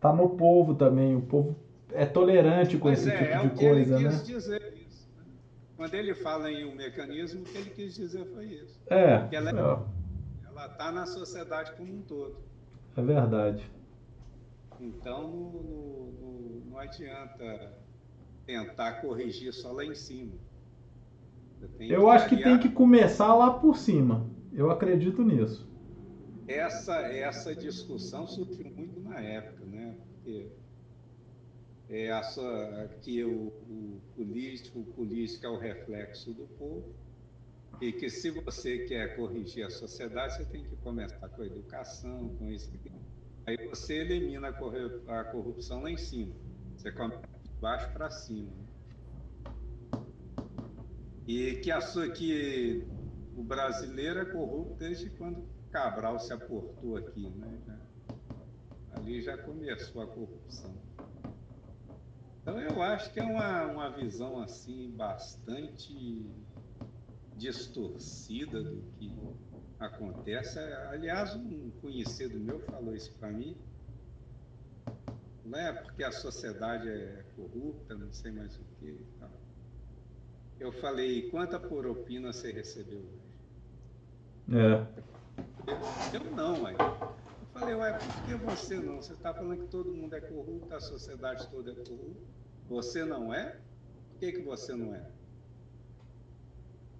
tá no povo também. O povo é tolerante com Mas esse é, tipo é de o que coisa, ele né? quis dizer isso. né? Quando ele fala em um mecanismo, o que ele quis dizer foi isso. É, Que ela é- é, está na sociedade como um todo. é verdade. Então, não, não- não- não adianta tentar corrigir só lá em cima. Eu acho que tem que começar lá por cima. Eu acredito nisso. Essa, essa discussão surgiu muito na época, é a sua, que o, o político, o político é o reflexo do povo, e que se você quer corrigir a sociedade, você tem que começar com a educação, com isso. Aí você elimina a corru- a corrupção lá em cima. Você começa de baixo para cima. E que, a sua, que o brasileiro é corrupto desde quando Cabral se aportou aqui, né? Ali já começou a corrupção. Então eu acho que é uma, uma visão assim bastante distorcida do que acontece. Aliás, um conhecido meu falou isso para mim. Não é porque a sociedade é corrupta, não sei mais o que. e tal. Eu falei, quanta propina você recebeu hoje? É. Eu não, ué. Falei, ué, por que você não? Você está falando que todo mundo é corrupto, a sociedade toda é corrupta. Você não é? Por que, que você não é?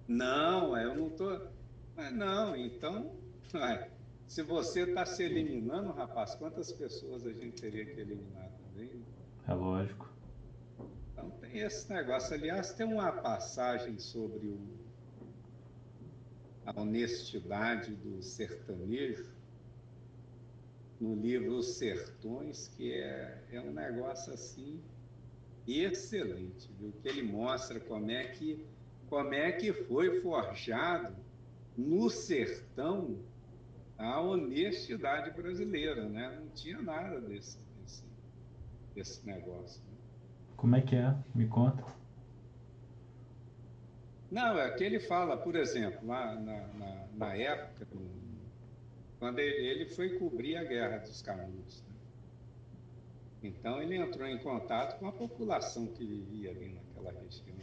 Não, ué, eu não estou. Mas não, então. Ué, Se você está se eliminando, rapaz, quantas pessoas a gente teria que eliminar também? É lógico. Então tem esse negócio. Aliás, tem uma passagem sobre o, a honestidade do sertanejo no livro Os Sertões, que é, é um negócio assim excelente, viu? que ele mostra como é que como é que foi forjado no sertão a honestidade brasileira, né? Não tinha nada desse, desse, desse negócio. Né? Como é que é? Me conta. Não, é que ele fala, por exemplo, lá na, na, na época, quando ele, foi cobrir a Guerra dos Canudos. Né? Então ele entrou em contato com a população que vivia ali naquela região.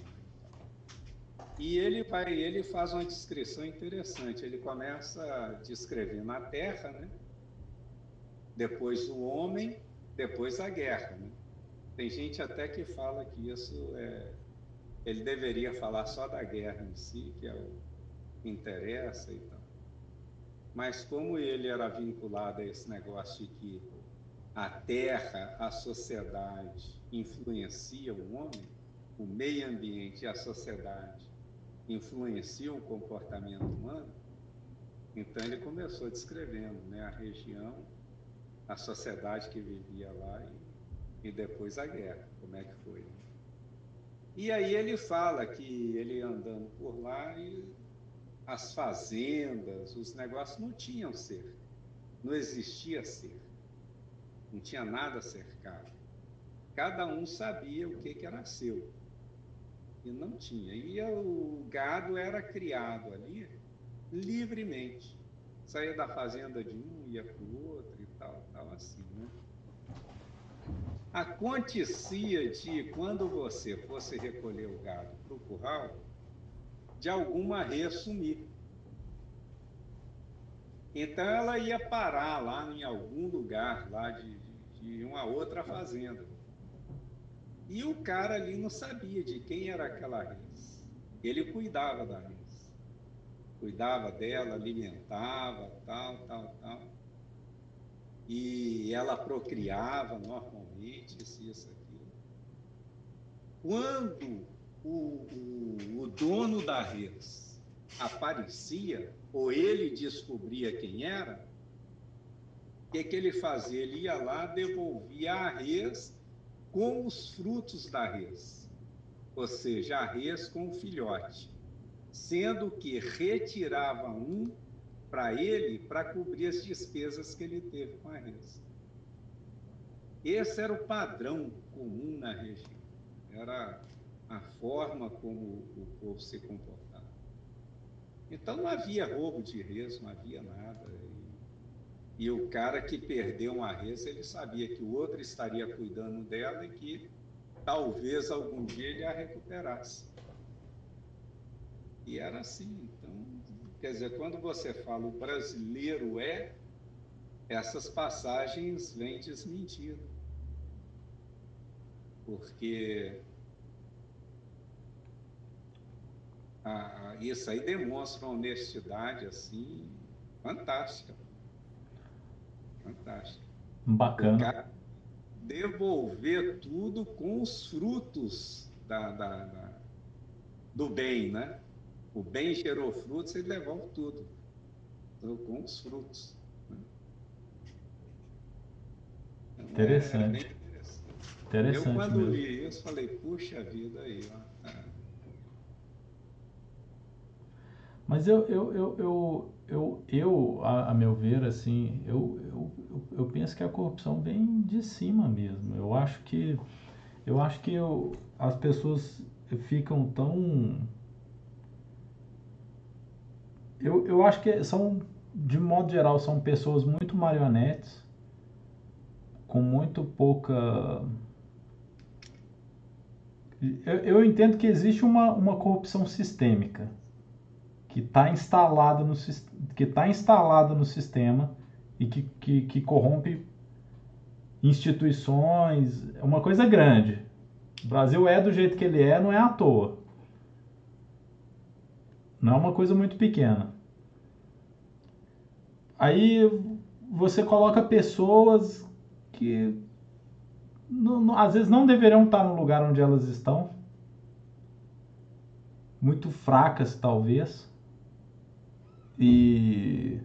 E ele vai, ele faz uma descrição interessante. Ele começa descrevendo a terra, né? depois o homem, depois a guerra. Né? Tem gente até que fala que isso é. Ele deveria falar só da guerra em si, que é o que interessa e tal. Mas como ele era vinculado a esse negócio de que a terra, a sociedade influencia o homem, o meio ambiente e a sociedade influenciam o comportamento humano, então ele começou descrevendo né, a região, a sociedade que vivia lá e, e depois a guerra, como é que foi. Né? E aí ele fala que ele andando por lá e as fazendas, os negócios não tinham cerca, não existia cerca, não tinha nada cercado. Cada um sabia o que, que era seu e não tinha. E o gado era criado ali livremente. Saía da fazenda de um, ia para o outro e tal, tal assim, né? Acontecia de, quando você fosse recolher o gado para o curral, de alguma resumir. Então ela ia parar lá em algum lugar lá de, de, de uma outra fazenda. E o cara ali não sabia de quem era aquela res. Ele cuidava da res. Cuidava dela, alimentava, tal, tal, tal. E ela procriava normalmente, isso, isso, aquilo. Quando o, o, o dono da res aparecia, ou ele descobria quem era, o que, que ele fazia? Ele ia lá, devolvia a res com os frutos da res, ou seja, a res com o filhote, sendo que retirava um para ele para cobrir as despesas que ele teve com a res. Esse era o padrão comum na região, era a forma como o povo se comportava. Então não havia roubo de res, não havia nada. E o cara que perdeu uma res, ele sabia que o outro estaria cuidando dela e que talvez algum dia ele a recuperasse. E era assim. Então, quer dizer, quando você fala o brasileiro é, essas passagens vêm desmentidas. Porque ah, isso aí demonstra uma honestidade assim fantástica. Fantástico. Bacana. Devolver tudo com os frutos da, da, da, do bem, né? O bem gerou frutos, ele devolve tudo. Então, com os frutos. Né? Então, interessante. É interessante. interessante. Eu, quando mesmo. li isso, falei, puxa vida aí, ó. É. Mas eu, eu, eu, eu, eu, eu a, a, meu ver, assim, eu, eu, eu penso que a corrupção vem de cima mesmo. Eu acho que, eu acho que eu, as pessoas ficam tão... Eu, eu acho que são, de modo geral, são pessoas muito marionetes, com muito pouca... Eu, eu entendo que existe uma, uma corrupção sistêmica que está instalado no que está instalado no sistema e que, que, que corrompe instituições, é uma coisa grande. O Brasil é do jeito que ele é, não é à toa. Não é uma coisa muito pequena. Aí você coloca pessoas que não, não, às vezes não deveriam estar no lugar onde elas estão, muito fracas talvez, e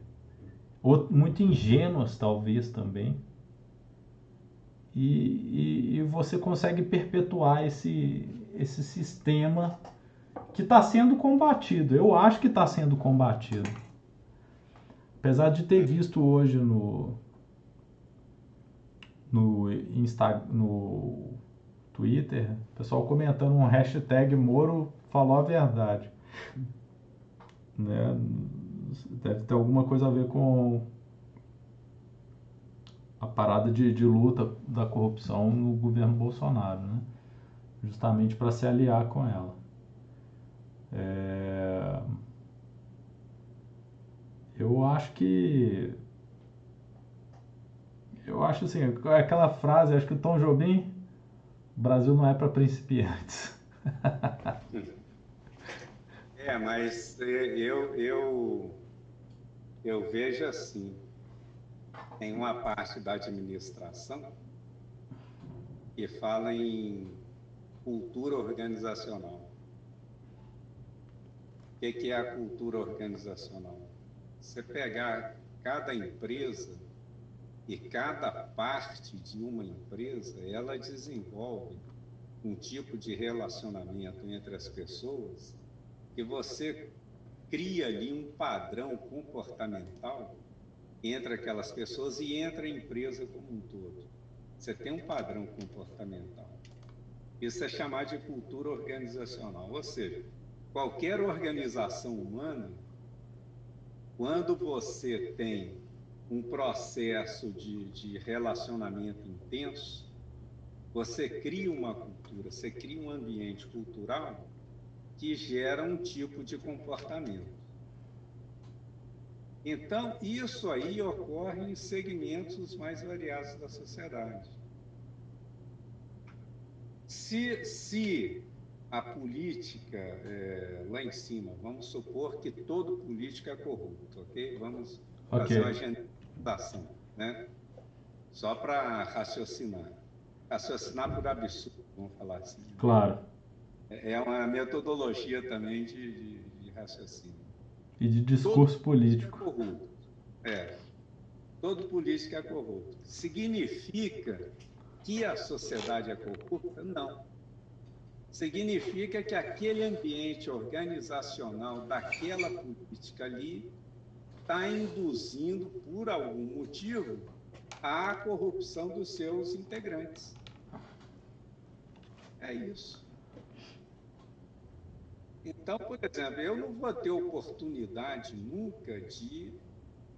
muito ingênuas talvez também. E, e, e, você consegue perpetuar esse, esse sistema que está sendo combatido. Eu acho que está sendo combatido. Apesar de ter visto hoje no, no, Insta, no Twitter, pessoal comentando um hashtag Moro falou a verdade. Né? Deve ter alguma coisa a ver com a parada de, de luta da corrupção no governo Bolsonaro, né? justamente para se aliar com ela. É... Eu acho que eu acho assim, aquela frase, acho que o Tom Jobim, Brasil não é para principiantes. é, mas eu, eu, eu vejo assim, tem uma parte da administração que fala em cultura organizacional. O que é a cultura organizacional? Você pegar cada empresa e cada parte de uma empresa, ela desenvolve um tipo de relacionamento entre as pessoas que você cria ali um padrão comportamental entre aquelas pessoas e entre a empresa como um todo. Você tem um padrão comportamental. Isso é chamado de cultura organizacional, ou seja, qualquer organização humana, quando você tem um processo de, de relacionamento intenso, você cria uma cultura, você cria um ambiente cultural que gera um tipo de comportamento. Então, isso aí ocorre em segmentos mais variados da sociedade. Se, se a política é, lá em cima, vamos supor que todo político é corrupto, ok? Vamos okay. fazer uma ação, né? Só para raciocinar. Raciocinar por absurdo, vamos falar assim. Claro. É, é uma metodologia também de, de, de raciocínio. E de discurso Todo político. É corrupto. É. Todo político é corrupto. Significa que a sociedade é corrupta? Não. Significa que aquele ambiente organizacional daquela política ali está induzindo, por algum motivo, a corrupção dos seus integrantes. É isso. Então, por exemplo, eu não vou ter oportunidade nunca de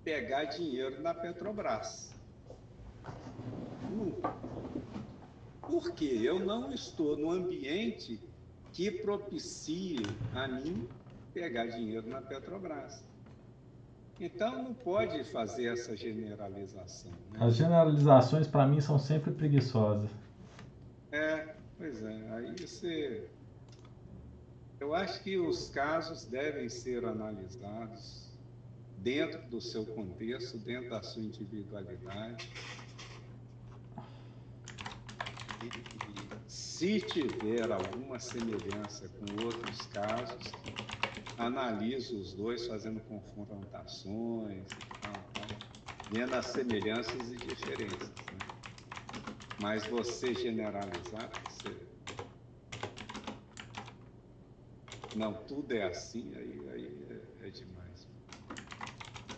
pegar dinheiro na Petrobras. Nunca. Porque eu não estou no ambiente que propicie a mim pegar dinheiro na Petrobras. Então não pode fazer essa generalização. Né? As generalizações para mim são sempre preguiçosas. É, pois é. Aí você. Eu acho que os casos devem ser analisados dentro do seu contexto, dentro da sua individualidade. E, se tiver alguma semelhança com outros casos, analisa os dois fazendo confrontações e tal, tal, vendo as semelhanças e diferenças. Né? Mas você generalizar, você... não, tudo é assim, aí, aí é, é demais.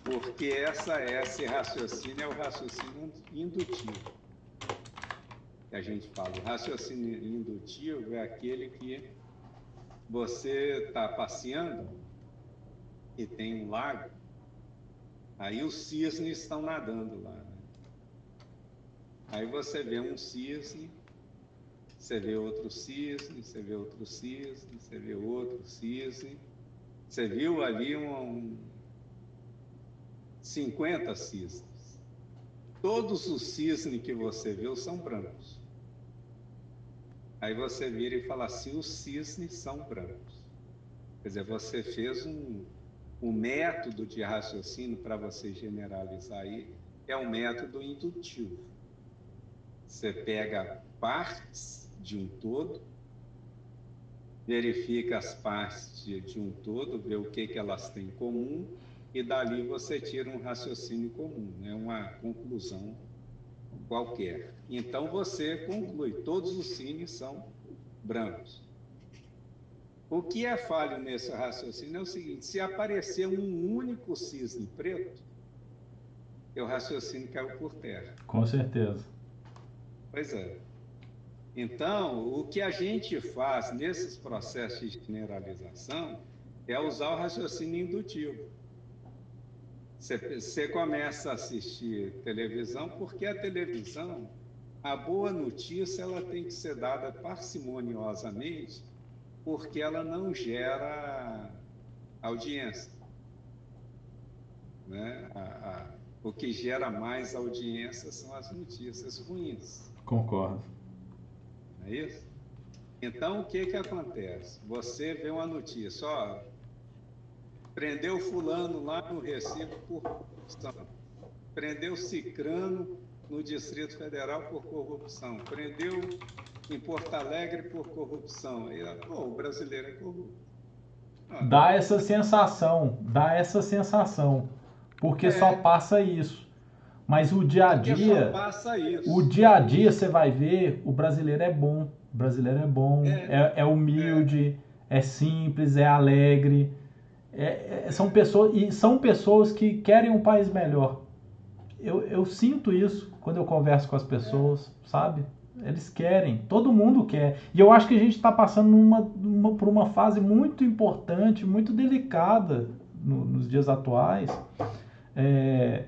Porque essa, esse raciocínio é o raciocínio indutivo. Que a gente fala, o raciocínio indutivo é aquele que você está passeando e tem um lago, aí os cisnes estão nadando lá. Né? Aí você vê um cisne, você vê outro cisne, você vê outro cisne, você vê outro cisne. Você viu ali um, um 50 cisnes. Todos os cisnes que você viu são brancos. Aí você vira e fala assim: os cisnes são brancos. Quer dizer, você fez um, o método de raciocínio, para você generalizar aí, é um método indutivo. Você pega partes de um todo, verifica as partes de, um todo, vê o que, que elas têm em comum, e dali você tira um raciocínio comum, né? uma conclusão qualquer. Então você conclui, todos os cines são brancos. O que é falho nesse raciocínio é o seguinte: se aparecer um único cisne preto, o raciocínio caiu por terra. Com certeza. Pois é. Então, o que a gente faz nesses processos de generalização é usar o raciocínio indutivo. Você começa a assistir televisão porque a televisão, a boa notícia, ela tem que ser dada parcimoniosamente porque ela não gera audiência. Né? A, a, o que gera mais audiência são as notícias ruins. Concordo. É isso? Então, o que, que acontece? Você vê uma notícia, ó, prendeu fulano lá no Recife por corrupção, prendeu Cicrano no Distrito Federal por corrupção, prendeu em Porto Alegre por corrupção. E, pô, o brasileiro é corrupto. Dá essa sensação, dá essa sensação, porque é. só passa isso. Mas o dia a dia, o dia a dia você vai ver, o brasileiro é bom, o brasileiro é bom, é, é, é humilde, é. é. simples, é alegre. É, é, são pessoas e são pessoas que querem um país melhor. Eu, eu sinto isso quando eu converso com as pessoas, sabe? Eles querem, todo mundo quer. E eu acho que a gente está passando numa, uma, por uma fase muito importante, muito delicada no, nos dias atuais. É,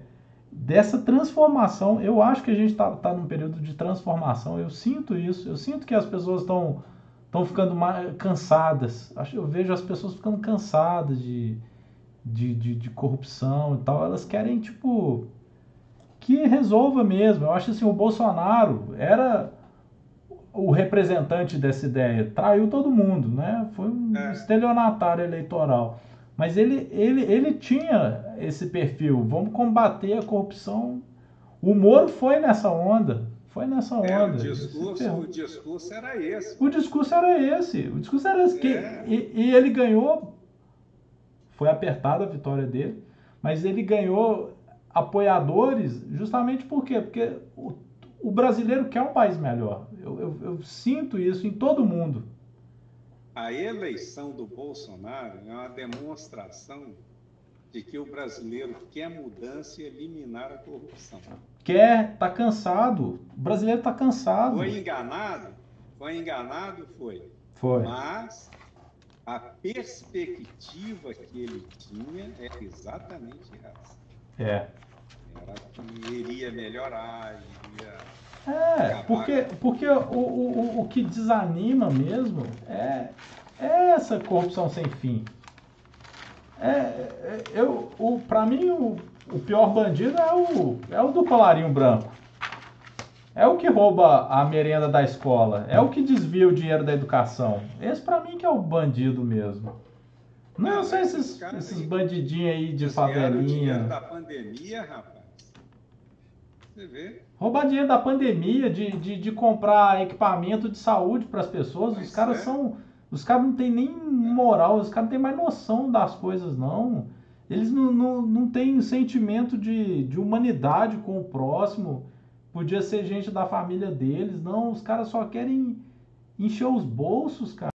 dessa transformação. Eu acho que a gente está tá num período de transformação. Eu sinto isso. Eu sinto que as pessoas estão estão ficando mais cansadas. Eu vejo as pessoas ficando cansadas de, de, de, de, corrupção e tal. Elas querem, tipo, que resolva mesmo. Eu acho assim, o Bolsonaro era o representante dessa ideia. Traiu todo mundo, né? Foi um é. estelionatário eleitoral. Mas ele, ele, ele tinha esse perfil. Vamos combater a corrupção. O Moro foi nessa onda. Foi nessa onda. É, o, discurso, o discurso era esse. O discurso era esse. O discurso era esse. É. e, e ele ganhou. Foi apertada a vitória dele. Mas ele ganhou apoiadores justamente por quê? Porque o, o brasileiro quer um país melhor. Eu, eu, eu sinto isso em todo mundo a eleição do Bolsonaro é uma demonstração de que o brasileiro quer mudança e eliminar a corrupção. Quer, tá cansado. O brasileiro tá cansado. Foi enganado? Foi enganado? Foi. Foi. Mas a perspectiva que ele tinha é exatamente essa. É. Era que iria melhorar, iria. É, porque, porque o, o, o que desanima mesmo é, é essa corrupção sem fim. É, é, eu, o, pra mim, o, o pior bandido é o, é o do colarinho branco. É o que rouba a merenda da escola. É o que desvia o dinheiro da educação. Esse pra mim que é o bandido mesmo. Não, são esses, esses bandidinhos aí de favelinha. O dinheiro da pandemia, rapaz. Você vê? Roubar dinheiro da pandemia, de, de, de comprar equipamento de saúde para as pessoas. Mas os caras é. são os caras não têm nem moral, os caras não têm mais noção das coisas, não. Eles não, não, não têm sentimento de, de humanidade com o próximo. Podia ser gente da família deles. Não, os caras só querem encher os bolsos, cara.